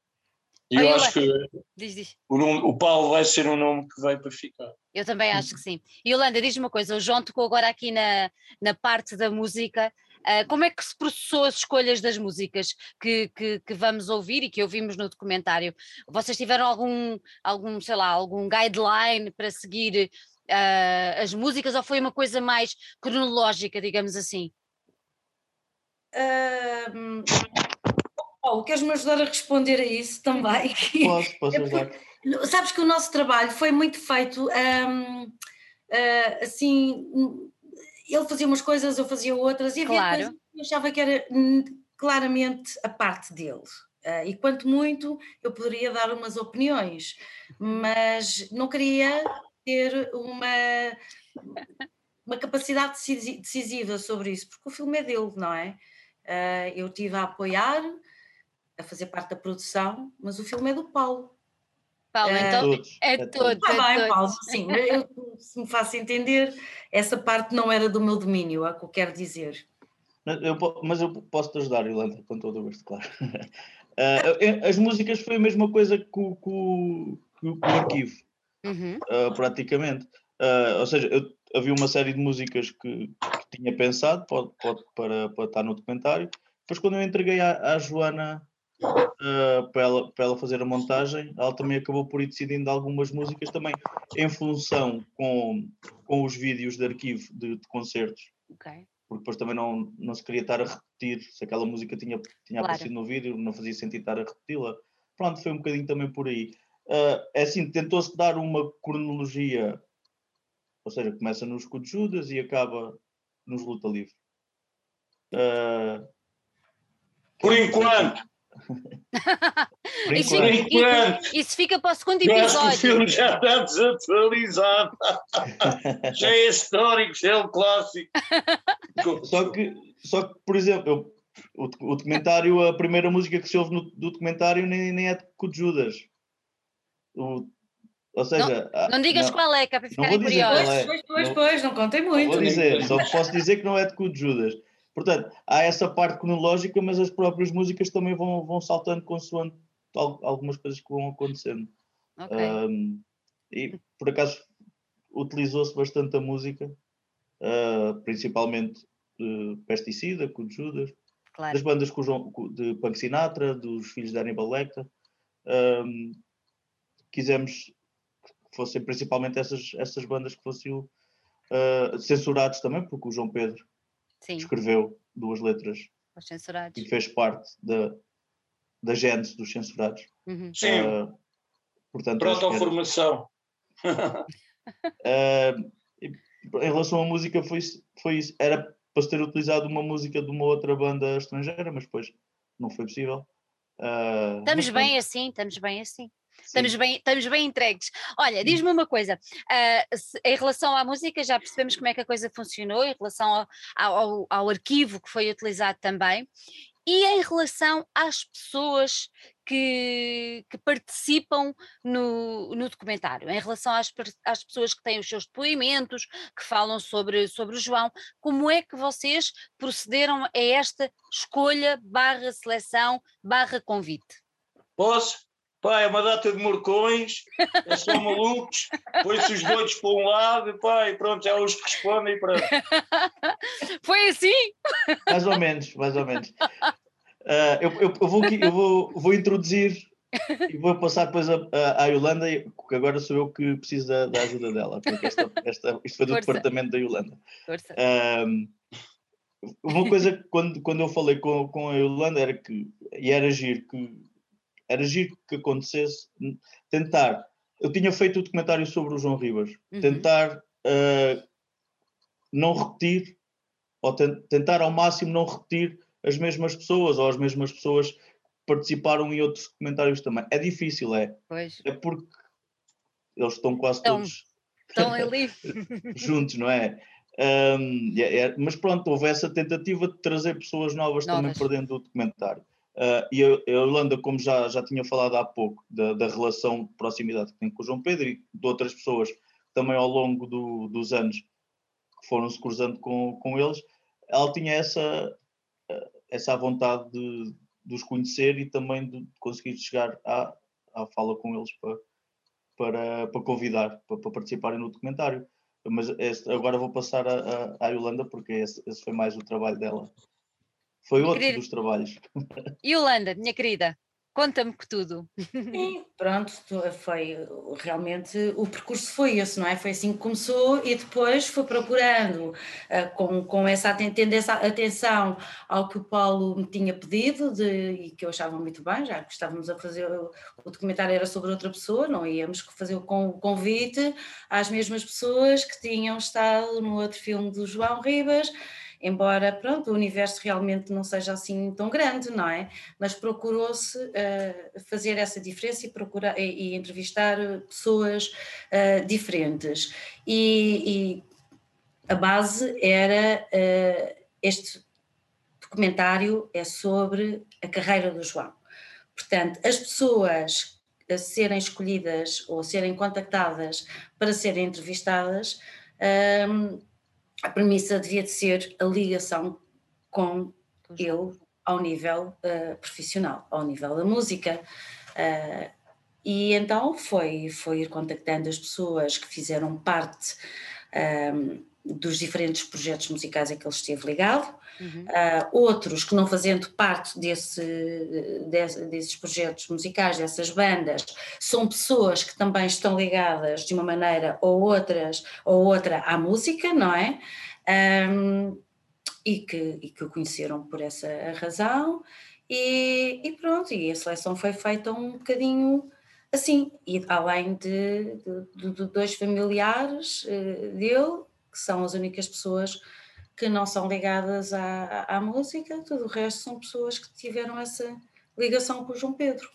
S4: E eu, acho que diz, diz. O, nome, o Paulo vai ser um nome que vai para ficar.
S1: Eu também acho que sim. E Yolanda, diz-me uma coisa: o João tocou agora aqui na, na parte da música. Uh, como é que se processou as escolhas das músicas que, que, que, vamos ouvir e que ouvimos no documentário? Vocês tiveram algum, algum sei lá, algum guideline para seguir uh, as músicas ou foi uma coisa mais cronológica, digamos assim?
S2: Uh, Paulo, queres-me ajudar a responder a isso também?
S3: Posso, posso ajudar.
S2: Sabes que o nosso trabalho foi muito feito um, uh, assim ele fazia umas coisas, eu fazia outras, e havia claro. coisas que eu achava que era claramente a parte dele. Uh, e quanto muito eu poderia dar umas opiniões, mas não queria ter uma, uma capacidade decisiva sobre isso, porque o filme é dele, não é? Uh, eu estive a apoiar, a fazer parte da produção, mas o filme é do Paulo.
S1: Paulo, é, então todos, é, é todos.
S2: Ah,
S1: é
S2: bem, Paulo, sim, eu, se me faço entender, essa parte não era do meu domínio, é o que eu quero dizer.
S3: Mas eu, mas eu posso te ajudar, Ilanda, com todo o gosto, claro. Uh, as músicas foi a mesma coisa que o, que o, que o arquivo, uhum. uh, praticamente. Uh, ou seja, eu, havia uma série de músicas que, que tinha pensado pode, pode, para, para estar no documentário. Depois, quando eu entreguei à, à Joana uh, para, ela, para ela fazer a montagem, ela também acabou por ir decidindo algumas músicas também em função com, com os vídeos de arquivo de, de concertos. Okay. Porque depois também não, não se queria estar a repetir, se aquela música tinha, tinha claro. aparecido no vídeo, não fazia sentido estar a repeti-la. Pronto, foi um bocadinho também por aí. Uh, é assim, tentou-se dar uma cronologia, ou seja, começa nos Escudo Judas e acaba nos Luta Livre. Uh,
S4: por enquanto!
S1: Isso, isso, isso, fica para o segundo episódio. o
S4: filme já está desatualizado. já é histórico, já é um clássico.
S3: Só que, só que por exemplo, eu, o, o, documentário, a primeira música que se ouve no do documentário nem, nem é de Judas. O, ou seja,
S1: não, não digas não, qual é, que é para ficarem curiosos.
S2: É. Pois, pois, pois, não contem muito.
S3: Vou dizer, só posso dizer que não é de Judas. Portanto, há essa parte cronológica, mas as próprias músicas também vão, vão saltando consoante algumas coisas que vão acontecendo. Okay. Um, e por acaso utilizou-se bastante a música, uh, principalmente uh, Pesticida, com Judas, claro. das bandas de Punk Sinatra, dos filhos de Hannibal Lecter. Um, quisemos que fossem principalmente essas, essas bandas que fossem uh, censurados também, porque o João Pedro Sim. escreveu duas letras e fez parte da, da gênese dos censurados.
S4: Uhum. Sim. Uh, portanto, Proto-formação. uh,
S3: em relação à música, foi, foi isso. Era para se ter utilizado uma música de uma outra banda estrangeira, mas depois não foi possível.
S1: Uh, estamos bem assim, estamos bem assim. Estamos bem, estamos bem entregues. Olha, diz-me uma coisa: uh, se, em relação à música, já percebemos como é que a coisa funcionou, em relação ao, ao, ao arquivo que foi utilizado também, e em relação às pessoas que, que participam no, no, documentário, em relação às, às, pessoas que têm os seus depoimentos, que falam sobre, sobre o João, como é que vocês procederam a esta escolha barra seleção barra convite?
S4: Posso? Pá, é uma data de morcões, é são malucos, põe-se os doidos para um lado pá, e pronto, já os respondem e pronto.
S1: Foi assim?
S3: Mais ou menos, mais ou menos. Uh, eu, eu, eu, vou, eu vou, vou introduzir e vou passar depois a, a, à Yolanda, porque agora sou eu que preciso da, da ajuda dela, porque esta, esta, isto foi do Força. departamento da Yolanda. Força. Um, uma coisa quando, quando eu falei com, com a Yolanda era que, e era giro, que era giro que acontecesse, tentar. Eu tinha feito o documentário sobre o João Ribas, uhum. tentar uh, não repetir, ou tentar ao máximo não repetir as mesmas pessoas, ou as mesmas pessoas que participaram em outros documentários também. É difícil, é. Pois. É porque eles estão quase estão, todos
S1: estão ali.
S3: juntos, não é? Um, é, é? Mas pronto, houve essa tentativa de trazer pessoas novas, novas. também para dentro do documentário. Uh, e a, a Irlanda, como já, já tinha falado há pouco, da, da, relação de proximidade que tem com o João Pedro e de outras pessoas também ao longo do, dos anos que foram se cruzando com, com eles, ela tinha essa, essa vontade de, de os conhecer e também de conseguir chegar à, à fala com eles para, para, para convidar, para, para participarem no documentário. Mas este, agora vou passar à Yolanda, porque esse, esse foi mais o trabalho dela. Foi minha outro querida, dos trabalhos.
S1: Yolanda, minha querida, conta-me que tudo.
S2: Sim, pronto, foi realmente o percurso foi esse, não é? Foi assim que começou e depois foi procurando, uh, com, com essa, tendo essa atenção ao que o Paulo me tinha pedido de, e que eu achava muito bem, já que estávamos a fazer, o, o documentário era sobre outra pessoa, não íamos fazer o convite às mesmas pessoas que tinham estado no outro filme do João Ribas embora pronto, o universo realmente não seja assim tão grande, não é? Mas procurou-se uh, fazer essa diferença e, procurar, e, e entrevistar pessoas uh, diferentes. E, e, a base era uh, este documentário é sobre a carreira do João. Portanto, as pessoas a serem escolhidas ou serem contactadas para serem entrevistadas um, a premissa devia de ser a ligação com ele ao nível uh, profissional, ao nível da música. Uh, e então foi, foi ir contactando as pessoas que fizeram parte um, ehm, dos diferentes projetos musicais a que ele esteve ligado, uhum. uh, outros que não fazendo parte desse, desse, desses projetos musicais, dessas bandas, são pessoas que também estão ligadas de uma maneira ou outras ou outra à música, não é? Um, e, que, e que o conheceram por essa razão, e, e, pronto, e a seleção foi feita um bocadinho assim, e além de, de, de dois familiares uh, dele, que são as únicas pessoas que não são ligadas à, à, música, tudo o resto são pessoas que tiveram essa ligação com o João Pedro.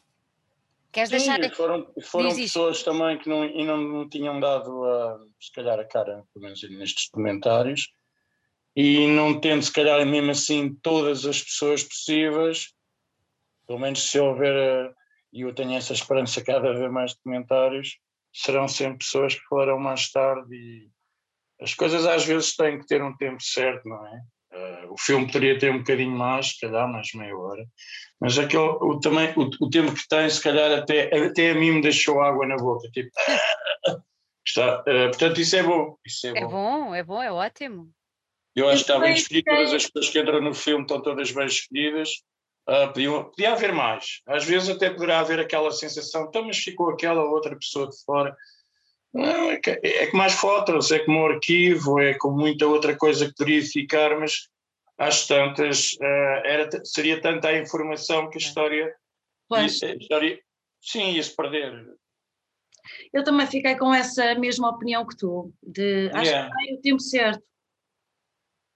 S4: Queres Sim, deixar... foram, foram pessoas também que não, e não, não tinham dado, a, se calhar, a cara, pelo menos nestes comentários, e não tendo, se calhar, mesmo assim, todas as pessoas possíveis, pelo menos se houver, eh, e eu tenho essa esperança cada vez mais documentários, serão sempre pessoas que foram mais tarde e as coisas às vezes têm que ter um tempo certo, não é? Uh, o filme poderia ter um bocadinho mais, se calhar mais meia hora, mas aquele, o, também, o, o, tempo que tem, se calhar até, até a mim me deixou água na boca, tipo, está, uh, portanto isso é bom. Isso é,
S1: é bom. bom, é bom, é ótimo.
S4: Eu acho que está bem escolhido, todas as pessoas que entram no filme estão todas bem escolhidas. Uh, podia, podia haver mais. Às vezes até poderá haver aquela sensação, então, mas ficou aquela outra pessoa de fora. É, que, é que mais fotos, é como um arquivo, é com muita outra coisa que poderia ficar, mas às tantas uh, era, seria tanta a informação que a história, pois. a história sim, ia-se perder.
S2: Eu também fiquei com essa mesma opinião que tu, de acho yeah. que tem o tempo certo.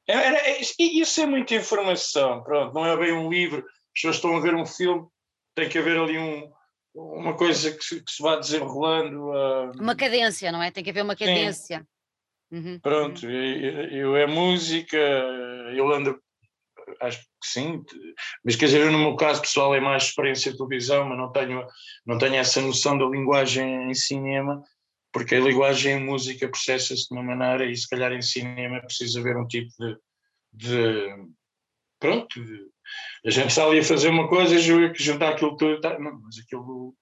S4: Era, é, isso é muita informação, pronto, não é bem um livro, as pessoas estão a ver um filme, tem que haver ali um, uma coisa que se, que se vá desenrolando. Uh...
S1: Uma cadência, não é? Tem que haver uma cadência.
S4: Uhum. Pronto, eu, eu, é música, eu ando, acho que sim, mas quer dizer, eu no meu caso pessoal é mais experiência de televisão, mas não tenho, não tenho essa noção da linguagem em cinema, porque a linguagem em música processa-se de uma maneira e se calhar em cinema precisa haver um tipo de, de pronto, de, a gente está ali a fazer uma coisa e que juntar aquilo tudo, tá, não, mas aquilo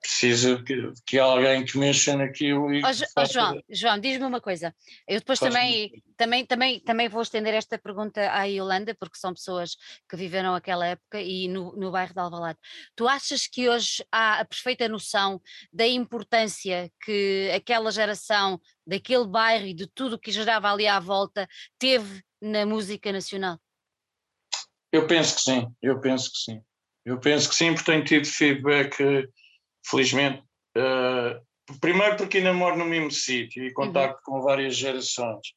S4: precisa que, que alguém que mexa naquilo e.
S1: Oh, oh, João, João diz-me uma coisa. Eu depois também, também, também, também vou estender esta pergunta à Yolanda, porque são pessoas que viveram aquela época e no, no bairro de Alvalade. Tu achas que hoje há a perfeita noção da importância que aquela geração, daquele bairro e de tudo o que gerava ali à volta, teve na música nacional?
S4: Eu penso que sim, eu penso que sim. Eu penso que sim, porque tenho tido feedback felizmente. Uh, primeiro porque ainda moro no mesmo sítio e contacto uhum. com várias gerações.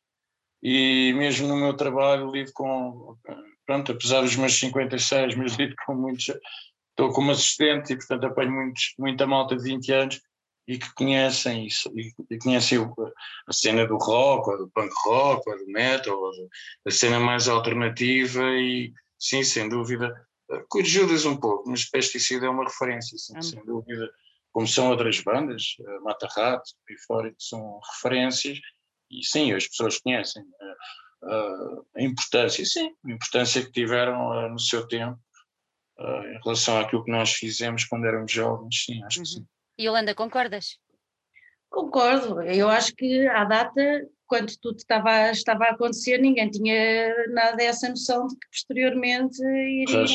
S4: E mesmo no meu trabalho lido com, pronto, apesar dos meus 56, mas lido com muitos, estou como assistente e portanto apanho muitos, muita malta de 20 anos e que conhecem isso, e, conhecem a cena do rock, ou do punk rock, ou do metal, ou a cena mais alternativa e sim, sem dúvida, Judas um pouco, mas Pesticida é uma referência, sim, sem dúvida, como são outras bandas, uh, Mata Rato e que são referências, e sim, as pessoas conhecem uh, uh, a importância, sim, a importância que tiveram no seu tempo em relação àquilo que nós fizemos quando éramos jovens, sim, acho uhum. que sim.
S1: E Yolanda, concordas?
S2: Concordo, eu acho que à data, quando tudo estava, estava a acontecer, ninguém tinha nada essa noção de que posteriormente iria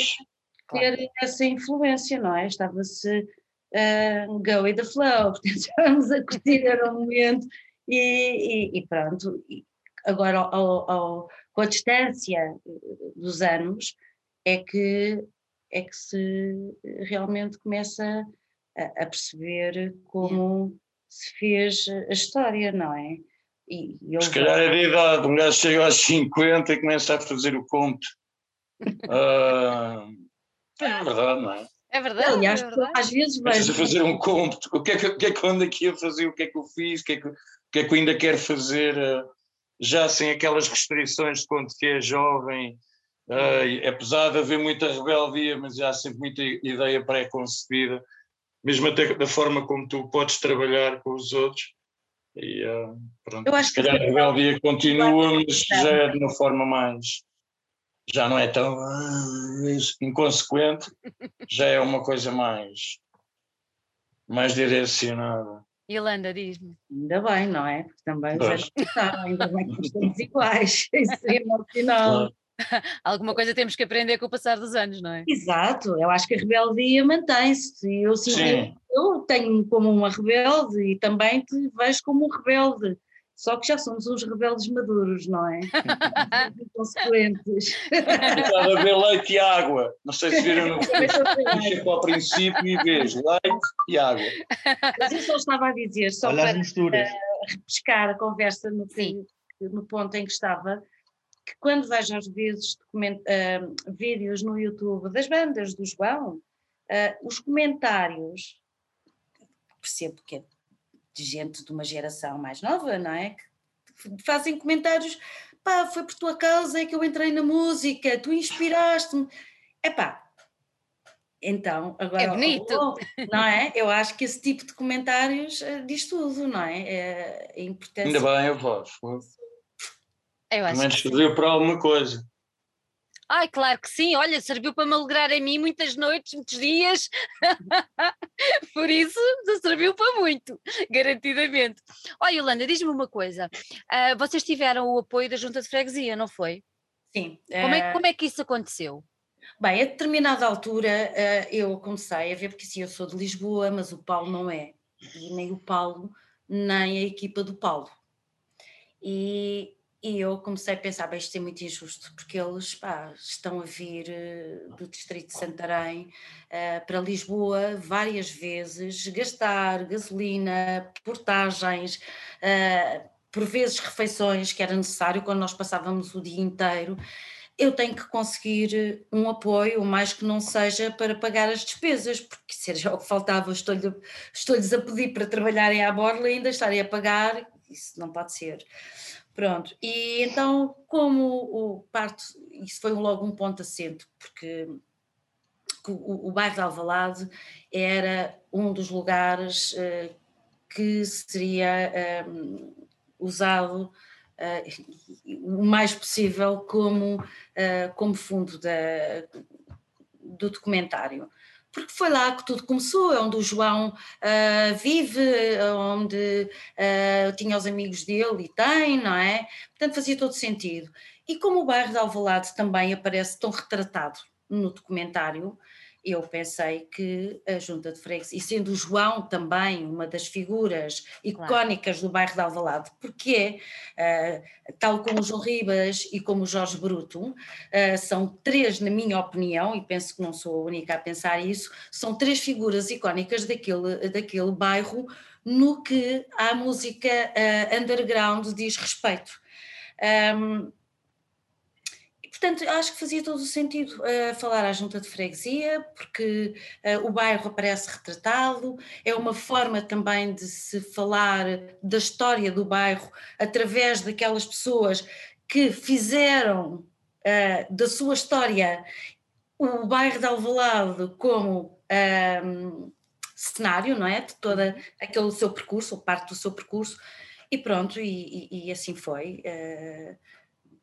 S2: ter essa influência, não é? Estava-se uh, go with the flow, portanto estávamos a curtir era um momento e, e, e pronto. Agora, ao, ao, com a distância dos anos, é que, é que se realmente começa a, a perceber como se fez a história, não é?
S4: E, e Se calhar é de idade, um gajo chega aos 50 e começa a fazer o conto. uh, é verdade, não é?
S1: É verdade. Aliás, é verdade.
S2: às vezes vejo.
S4: a fazer um conto. O que, é que, o que é que eu ando aqui a fazer? O que é que eu fiz? O que é que, o que, é que eu ainda quero fazer? Uh, já sem aquelas restrições de quando que é jovem. Uh, apesar de haver muita rebeldia, mas já há sempre muita ideia pré-concebida mesmo até da forma como tu podes trabalhar com os outros. E, uh, pronto, Eu acho se calhar a rebeldia continua, mas já é de uma forma mais. Já não é tão uh, inconsequente, já é uma coisa mais, mais direcionada.
S1: Yolanda, diz-me.
S2: Ainda bem, não é? Porque também já ainda bem que estamos iguais. Isso é emocional. Claro.
S1: Alguma coisa temos que aprender com o passar dos anos, não é?
S2: Exato, eu acho que a rebeldia mantém-se. Eu, sim, eu tenho como uma rebelde e também te vejo como um rebelde. Só que já somos uns rebeldes maduros, não é? Inconsequentes.
S4: Estava a ver leite e água. Não sei se viram no Puxa para o princípio e vejo leite e água.
S2: Mas eu só estava a dizer, só Olha para uh, repescar a conversa no, que, no ponto em que estava, que quando vejo às vezes uh, vídeos no YouTube das bandas do João, uh, os comentários, percebo que é de gente de uma geração mais nova, não é? Que fazem comentários, pá, foi por tua causa é que eu entrei na música, tu inspiraste-me. Epá, então, agora.
S1: É bonito. Oh,
S2: não é? Eu acho que esse tipo de comentários uh, diz tudo, não é? É, é importante.
S4: Ainda bem, eu posso. Eu acho Também serviu para alguma coisa.
S1: Ai, claro que sim, olha, serviu para me alegrar a mim muitas noites, muitos dias, por isso serviu para muito, garantidamente. Olha, Yolanda, diz-me uma coisa, uh, vocês tiveram o apoio da Junta de Freguesia, não foi?
S2: Sim.
S1: Como, é, como é que isso aconteceu?
S2: Bem, a determinada altura eu comecei a ver, porque sim, eu sou de Lisboa, mas o Paulo não é, e nem o Paulo, nem a equipa do Paulo. E, e eu comecei a pensar, bem, isto é muito injusto, porque eles pá, estão a vir uh, do distrito de Santarém uh, para Lisboa várias vezes, gastar gasolina, portagens, uh, por vezes refeições que era necessário quando nós passávamos o dia inteiro. Eu tenho que conseguir um apoio, mais que não seja para pagar as despesas, porque se era o que faltava, estou-lhes estou a pedir para trabalharem à borla e ainda estarem a pagar, isso não pode ser. Pronto, e então, como o parte, isso foi logo um ponto assento, porque o, o bairro de Alvalade era um dos lugares uh, que seria um, usado uh, o mais possível como, uh, como fundo da, do documentário porque foi lá que tudo começou, é onde o João uh, vive, onde uh, tinha os amigos dele e tem, não é? Portanto, fazia todo sentido. E como o bairro de Alvalade também aparece tão retratado no documentário, eu pensei que a Junta de Freguesia, e sendo o João também uma das figuras icónicas claro. do bairro de Alvalade, porque é, uh, tal como o João Ribas e como o Jorge Bruto, uh, são três, na minha opinião, e penso que não sou a única a pensar isso, são três figuras icónicas daquele, daquele bairro no que a música uh, underground diz respeito. Um, Portanto, acho que fazia todo o sentido uh, falar à junta de freguesia, porque uh, o bairro aparece retratado, é uma forma também de se falar da história do bairro através daquelas pessoas que fizeram uh, da sua história o bairro de Alvalade como ehm, cenário, não é? De todo aquele seu percurso, ou parte do seu percurso, e pronto, e, e, e assim foi.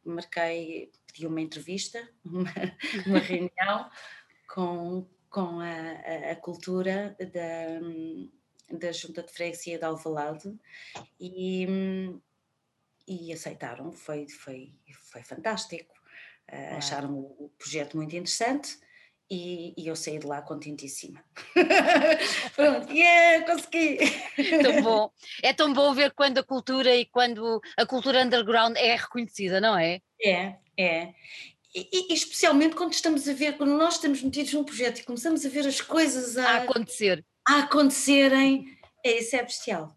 S2: marquei pedi uma entrevista, uma, uma reunião com, com a, a, cultura da, da Junta de Freguesia de Alvalade e, e aceitaram, foi, foi, foi fantástico. Uh, acharam o, o, projeto muito interessante e, e, eu saí de lá contentíssima. Pronto, yeah, consegui!
S1: Tão bom. É tão bom ver quando a cultura e quando a cultura underground é reconhecida, não é?
S2: É, é. E, e, especialmente quando estamos a ver, quando nós estamos metidos num projeto e começamos a ver as coisas a,
S1: a acontecer,
S2: a acontecerem, é, isso é bestial.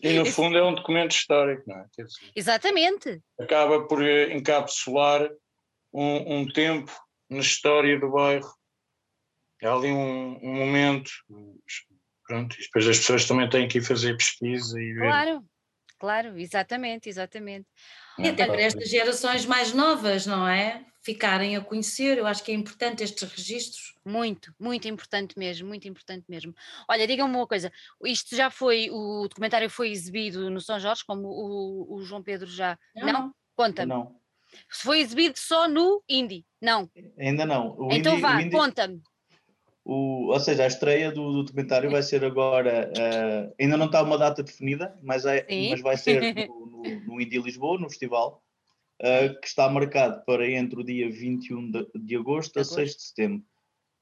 S4: E no fundo é um documento histórico, não é?
S1: Exatamente.
S4: Acaba por encapsular um, um, tempo na história do bairro. É ali um, um momento. Pronto, e depois as pessoas também têm que ir fazer pesquisa e ver.
S1: Claro, claro, exatamente, exatamente.
S2: E até para estas gerações mais novas, não é? Ficarem a conhecer, eu acho que é importante estes registros.
S1: Muito, muito importante mesmo, muito importante mesmo. Olha, diga-me uma coisa, isto já foi, o documentário foi exibido no São Jorge, como o, o João Pedro já. Não? não? Conta-me.
S3: Não.
S1: Foi exibido só no Indie? Não.
S3: Ainda não.
S1: O então Indie, vá, conta-me.
S3: O, ou seja, a estreia do, do documentário vai ser agora, uh, ainda não está uma data definida, mas, é, mas vai ser no, no, no Indie Lisboa, no festival, uh, que está marcado para entre o dia 21 de, de agosto a 6 de setembro.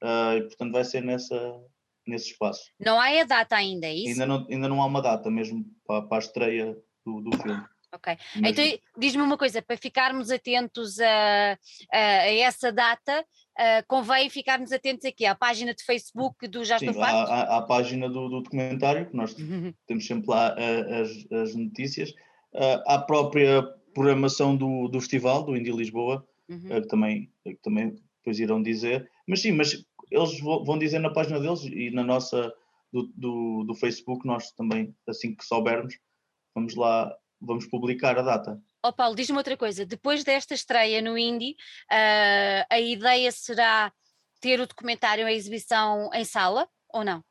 S3: Uh, e portanto vai ser nessa, nesse espaço.
S1: Não há a data ainda, é isso?
S3: Ainda não, ainda não há uma data mesmo para, para a estreia do, do filme.
S1: Ok. Mas... Então diz-me uma coisa, para ficarmos atentos a, a, a essa data, uh, convém ficarmos atentos aqui à página de Facebook do Já Estou
S3: Farto? À, à, página do, do, documentário, que nós temos sempre lá uh, as, as, notícias, uh, à própria programação do, do festival, do Indie Lisboa, uhum. que, também, que também depois irão dizer, mas sim, mas eles vão dizer na página deles e na nossa do, do, do Facebook, nós também, assim que soubermos, vamos lá vamos publicar a data.
S1: Oh Paulo, diz-me outra coisa, depois desta estreia no Indie, uh, a ideia será ter o documentário em exibição em sala ou não?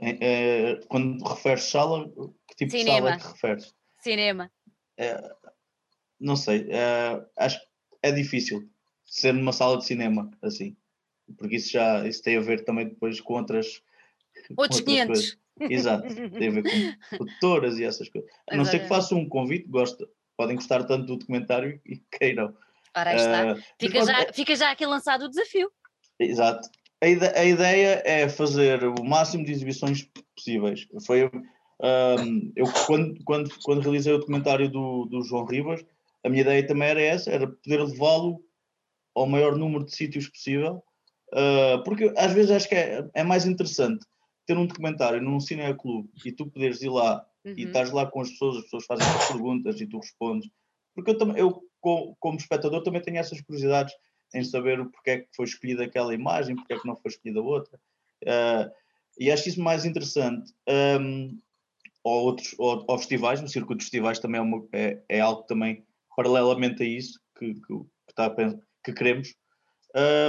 S3: É, é, quando referes sala, que tipo Cinema. de sala é que referes?
S1: Cinema.
S3: É, não sei, é, acho que é difícil. ser numa sala de cinema, assim. Porque isso já isso tem a ver também depois com outras.
S1: Outros com 500. Coisas.
S3: Exato, tem a ver com produtoras e essas coisas. A não ser que faça um convite, gosta, podem gostar tanto do documentário e queiram.
S1: Ora, aí está. Uh, fica, já, fica já aqui lançado o desafio.
S3: Exato. A, ide a ideia é fazer o máximo de exibições possíveis. Foi, um, eu, quando, quando, quando realizei o documentário do, do João Ribas, a minha ideia também era essa, era poder levá-lo ao maior número de sítios possível, uh, porque às vezes acho que é, é mais interessante ter um documentário num cineclube e tu poderes ir lá uhum. e estás lá com as pessoas, as pessoas fazem as perguntas e tu respondes. Porque eu, também, eu como espectador, também tenho essas curiosidades em saber o porquê é que foi escolhida aquela imagem, porque é que não foi escolhida outra. Uh, e acho isso mais interessante. Um, ou outros ou, ou festivais, o circuito de festivais também é, uma, é, é algo também paralelamente a isso que, que, que, está a, que queremos,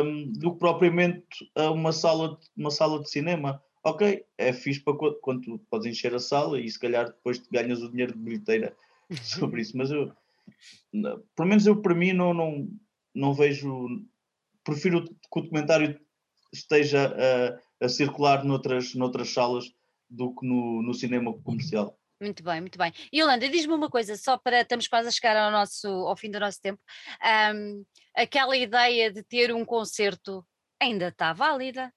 S3: um, do que propriamente uma sala, uma sala de cinema ok, é fixe para quando, tu podes encher a sala e se calhar depois ganhas o dinheiro de bilheteira sobre isso, mas eu, pelo menos eu para mim não, não, não vejo, prefiro que o documentário esteja a, a circular noutras, noutras salas do que no, no cinema comercial.
S1: Muito bem, muito bem. E Yolanda, diz-me uma coisa, só para estamos quase a chegar ao, nosso, ao fim do nosso tempo. Um, aquela ideia de ter um concerto ainda está válida?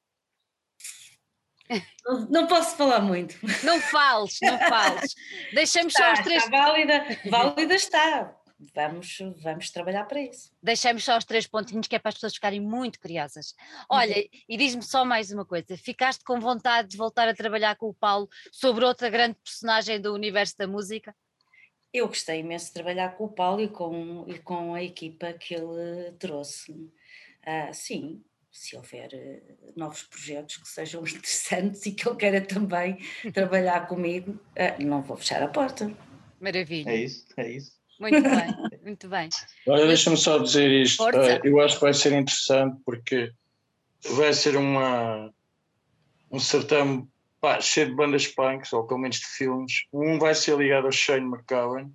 S2: Não, não, posso falar muito.
S1: Não fales, não fales. Deixamos está, só os três.
S2: Está válida, válida está. Vamos, vamos trabalhar para isso.
S1: Deixamos só os três pontinhos que é para as pessoas ficarem muito curiosas. Olha, uhum. e diz-me só mais uma coisa: ficaste com vontade de voltar a trabalhar com o Paulo sobre outra grande personagem do universo da música?
S2: Eu gostei imenso de trabalhar com o Paulo e com, e com a equipa que ele trouxe. Uh, sim, se houver uh, novos projetos que sejam interessantes e que ele queira também trabalhar comigo, uh, não vou fechar a porta.
S1: Maravilha.
S3: É isso, é isso.
S1: Muito bem, muito bem.
S4: Olha, deixa-me só dizer isto. Uh, eu acho que vai ser interessante porque vai ser uma, um certame pá, cheio de bandas punks, ou pelo menos de filmes. Um vai ser ligado ao Shane McGowan,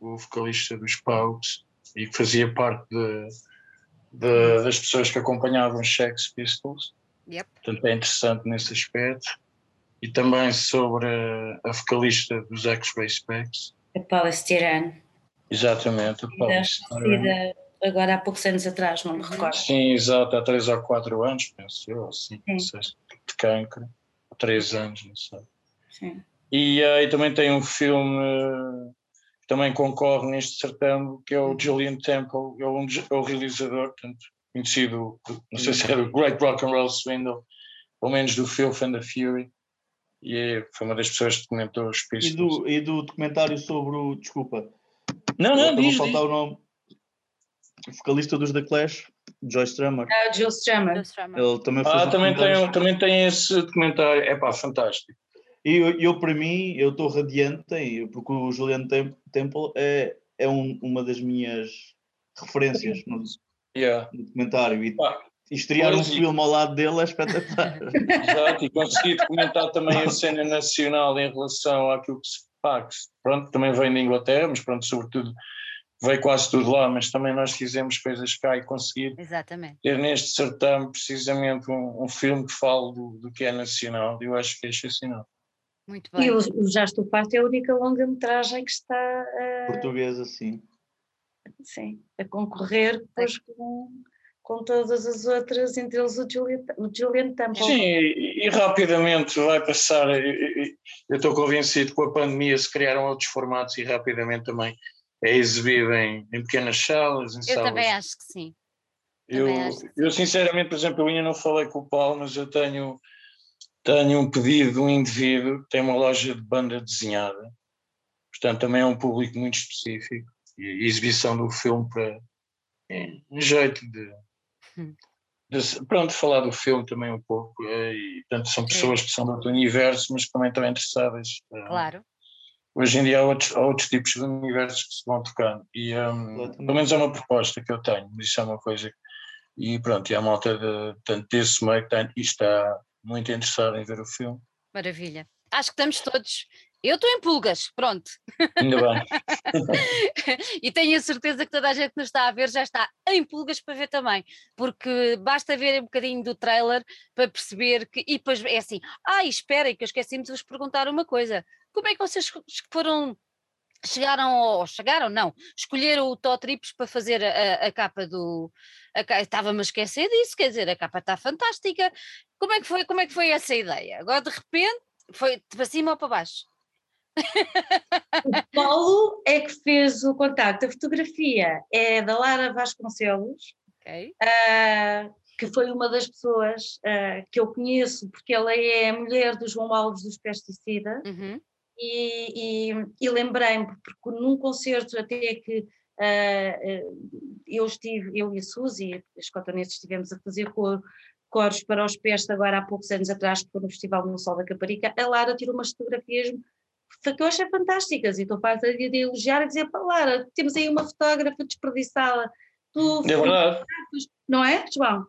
S4: o vocalista dos Pogues, e que fazia parte de de, das pessoas que acompanhavam os Sex Pistols.
S1: Yep.
S4: Portanto, é interessante nesse aspecto. E também sobre a vocalista dos X-Ray Specs.
S2: A Palestirano.
S4: Exatamente, a Palestirano.
S2: Agora há poucos anos atrás, não me recordo.
S4: Sim, exato, há três ou quatro anos, penso eu, assim, não sei, de cancro. Há três anos, não sei.
S2: Sim.
S4: E aí também tem um filme também concorre neste certame, que é o uhum. Julian Temple, é, um, é o realizador, portanto, conhecido, não sei se é do Great Rock and Roll Swindle, pelo menos do Filth and the Fury, e é, foi uma das pessoas que comentou os
S3: pistas. E do, e do documentário sobre o, desculpa,
S4: não, não, diz,
S3: faltar o nome, o vocalista dos The Clash, Joy Strummer.
S2: Ah, Joe Strummer.
S3: Ele também
S4: ah, também tem, também tem esse documentário, é pá, fantástico.
S3: E eu, eu, para mim, eu estou radiante, porque o Julian Temple é, é um, uma das minhas referências no,
S4: yeah.
S3: no documentário. E, ah, e estrear um filme ao lado dele é espetacular.
S4: Exato, e consegui documentar também a cena nacional em relação àquilo que se faz. Pronto, também vem da Inglaterra, mas pronto, sobretudo veio quase tudo lá, mas também nós fizemos coisas cá e conseguir
S1: Exatamente.
S4: ter neste certame precisamente um, um filme que fale do, do que é nacional. Eu acho que é excepcional.
S1: Muito bem.
S2: E o, o Já Estou é a única longa-metragem que está.
S3: Uh, Portuguesa, sim.
S2: Sim, a concorrer depois com, com todas as outras, entre eles o Julian, o Julian Temple.
S4: Sim, e, e, rapidamente vai passar. Eu estou convencido que com a pandemia se criaram outros formatos e rapidamente também é exibido em, em pequenas salas. Em
S1: eu
S4: salas.
S1: também acho que sim.
S4: Eu, eu, sinceramente, por exemplo, eu ainda não falei com o Paulo, mas eu tenho tenho um pedido de um indivíduo que tem uma loja de banda desenhada, portanto também é um público muito específico, e a exibição do filme para é, um jeito de, hum. de, pronto, falar do filme também um pouco, é, e portanto são pessoas que são do outro universo, mas que também estão interessadas.
S1: É. Claro.
S4: Hoje em dia há outros, há outros tipos de universos que se vão tocando, e um, pelo menos é uma proposta que eu tenho, mas isso é uma coisa e pronto, e a malta de, tanto desse meio que está, está muito interessado em ver o filme.
S1: Maravilha. Acho que estamos todos Eu estou em pulgas, pronto.
S4: Ainda bem.
S1: e tenho a certeza que toda a gente que nos está a ver já está em pulgas para ver também, porque basta ver um bocadinho do trailer para perceber que. E depois é assim, ah, esperem, que eu esqueci-me de vos perguntar uma coisa. Como é que vocês foram chegaram ou chegaram, não, escolheram o Tó Trips para fazer a, a capa do. Estava-me a esquecer disso, quer dizer, a capa está fantástica. Como é que foi, como é que foi essa ideia? Agora de repente foi para cima ou para baixo?
S2: O Paulo é que fez o contacto. A fotografia é da Lara Vasconcelos, okay. uh, que foi uma das pessoas uh, que eu conheço, porque ela é a mulher do João Alves dos Pesticidas. Uhum e, e, e lembrei-me, porque num concerto até que uh, eu estive, eu e a Suzy, as cotonetes estivemos a fazer cor, coros para os pés agora há poucos anos atrás, que foi no Festival no Sol da Caparica, a Lara tirou umas fotografias que eu achei fantásticas e estou farta de, de elogiar e dizer para Lara, temos aí uma fotógrafa desperdiçada, tu
S4: é verdade.
S2: não é, João?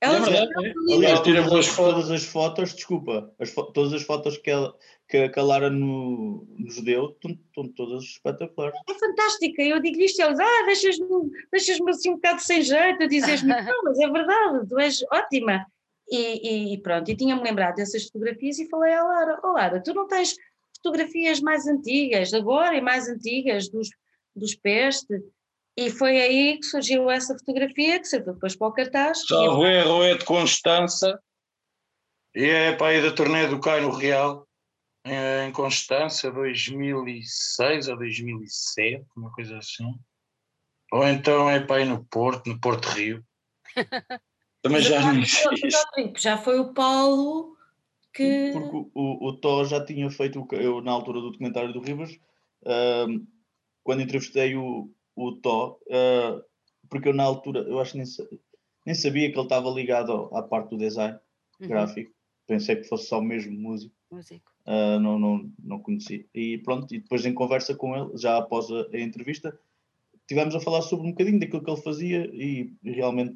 S3: Ela é verdade, é. Aliás, todas, todas as fotos, desculpa, as fo todas as fotos que, ela, que, que a Lara no, nos deu estão, todas espetaculares.
S2: É fantástica, eu digo isto e eles, ah, deixas-me deixas assim um bocado sem jeito, a dizeres-me, não, mas é verdade, tu és ótima. E, e pronto, e tinha-me lembrado dessas fotografias e falei à Lara, oh Lara, tu não tens fotografias mais antigas, agora e mais antigas, dos, dos peste, e foi aí que surgiu essa fotografia, que serviu depois para o cartaz.
S4: Salvo erro, é de Constança, e é para aí da turnê do Caio Real, em Constança, 2006 ou 2007, uma coisa assim. Ou então é para aí no Porto, no Porto Rio. Também já não
S2: Já foi o Paulo que.
S3: Porque o, o, o Tó já tinha feito, eu na altura do documentário do Rivas, uh, quando entrevistei o, o Tó, uh, porque eu na altura, eu acho que nem, nem sabia que ele estava ligado à parte do design uhum. gráfico, pensei que fosse só mesmo músico.
S1: Músico.
S3: Uh, não, não, não conheci. E pronto, e depois em conversa com ele, já após a, a entrevista, tivemos a falar sobre um bocadinho daquilo que ele fazia e, realmente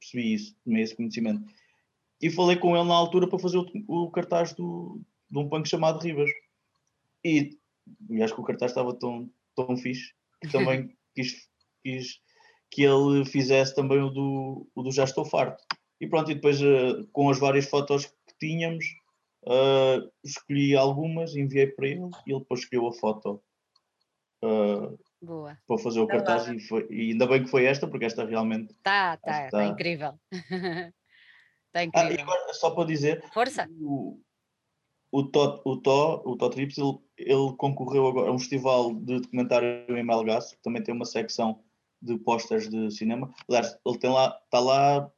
S3: percebi isso, tomei esse conhecimento. E falei com ele na altura para fazer o, o cartaz do, de um punk chamado Rivas. E, e acho que o cartaz estava tão, tão fixe que também quis, quis que ele fizesse também o do, o do Já Estou Farto. E pronto, e depois uh, com as várias fotos que tínhamos, uh, escolhi algumas, enviei para ele e ele depois escolheu a foto uh,
S1: Boa.
S3: para fazer o tá cartaz e, foi, e, ainda bem que foi esta, porque esta realmente
S1: está tá, tá incrível. Está
S3: incrível. Ah, agora, só para dizer,
S1: Força.
S3: O, o Tó, o Tó, o Tó Trips, ele, ele, concorreu agora a um festival de documentário em Melgaço, que também tem uma secção de posters de cinema. Aliás, ele tem lá, está lá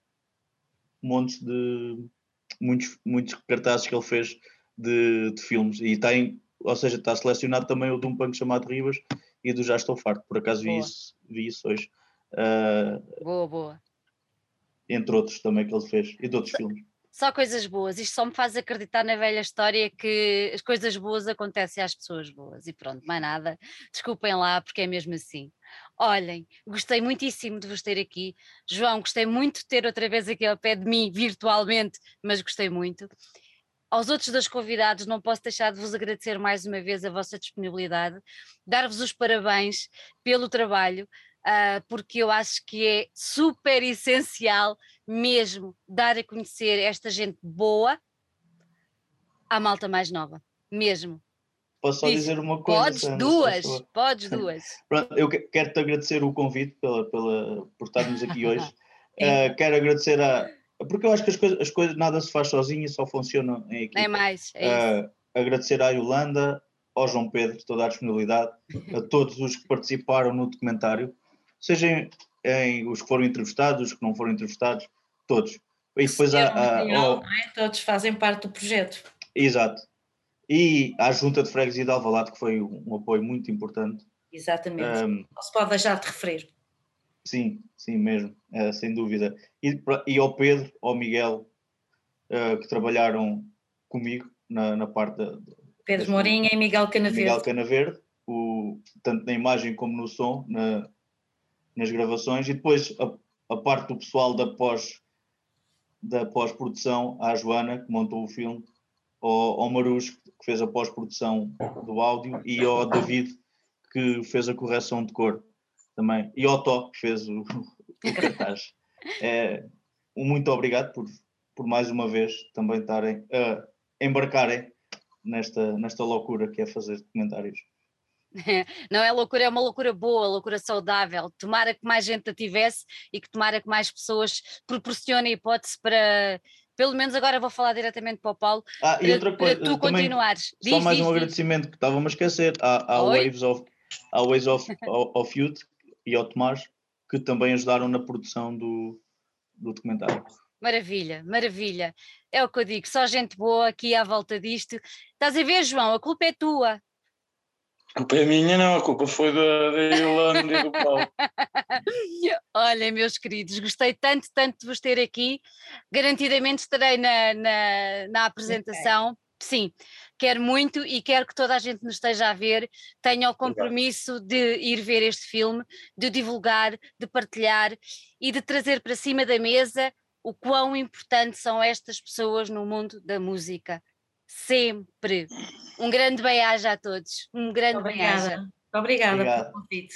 S3: montes de muitos, muitos cartazes que ele fez de, de filmes e tem, ou seja, está selecionado também o de um punk chamado Rivas e do Já Estou Farto, por acaso vi isso, vi isso hoje.
S1: Uh, boa, boa.
S3: Entre outros também que ele fez e de outros filmes
S1: só coisas boas. Isto só me faz acreditar na velha história que as coisas boas acontecem às pessoas boas. E pronto, mais nada. Desculpem lá, porque é mesmo assim. Olhem, gostei muitíssimo de vos ter aqui. João, gostei muito de ter outra vez aqui ao pé de mim, virtualmente, mas gostei muito. Aos outros dois convidados, não posso deixar de vos agradecer mais uma vez a vossa disponibilidade, dar-vos os parabéns pelo trabalho, uh, porque eu acho que é super essencial mesmo dar a conhecer esta gente boa à malta mais nova, mesmo.
S3: Posso só Diz, dizer uma coisa?
S1: Podes Sandra, duas, podes duas.
S3: Pronto, eu quero-te agradecer o convite pela, pela, por estarmos aqui hoje. uh, quero agradecer a. Porque eu acho que as coisas, as coisas nada se faz sozinho e só funcionam em equipe.
S1: É mais, é
S3: uh, Agradecer à Yolanda, ao João Pedro, toda a disponibilidade, a todos os que participaram no documentário, sejam em, os que foram entrevistados, os que não foram entrevistados, todos.
S2: E depois há, há, há, é? Todos fazem parte do projeto.
S3: Exato. E a Junta de Freguesia de Alvalade, que foi um, apoio muito importante.
S2: Exatamente. Um, não se pode deixar de referir.
S3: Sim, sim mesmo, é, sem dúvida. E, e ao Pedro, ao Miguel, uh, que trabalharam comigo na, na parte da.
S2: Pedro Mourinha e Miguel Canaverde.
S3: Miguel Canaverde, o, tanto na imagem como no som, na, nas gravações. E depois a, a parte do pessoal da pós da pós-produção à Joana, que montou o filme, ao, ao Marus, que fez a pós-produção do áudio, e ao David, que fez a correção de cor também, e ao Tó, que fez o, o cartaz. É, muito obrigado por, por mais uma vez também estarem a uh, embarcarem nesta, nesta loucura que é fazer documentários.
S1: Não é loucura, é uma loucura boa, loucura saudável. Tomara que mais gente a tivesse e que tomara que mais pessoas proporcionem hipótese para, pelo menos agora vou falar diretamente para o Paulo,
S3: ah,
S1: e outra coisa, tu continuares.
S3: Diz, só mais diz, um diz. agradecimento que estava-me a esquecer à, à Waves, of, à Waves of, of Youth e ao Tomás, que também ajudaram na produção do, do documentário.
S1: Maravilha, maravilha. É o que eu digo, só gente boa aqui à volta disto. Estás a ver, João? A culpa é tua.
S4: A culpa é minha, não, a culpa foi da, da Irlanda e do Paulo.
S1: Olha, meus queridos, gostei tanto, tanto de vos ter aqui. Garantidamente estarei na, na, na apresentação. Okay. Sim, quero muito e quero que toda a gente nos esteja a ver, tenha o compromisso de ir ver este filme, de divulgar, de partilhar e de trazer para cima da mesa o quão importantes são estas pessoas no mundo da música. Sempre. Um grande beijo a todos. Um grande bem-aja.
S2: Obrigada pelo convite.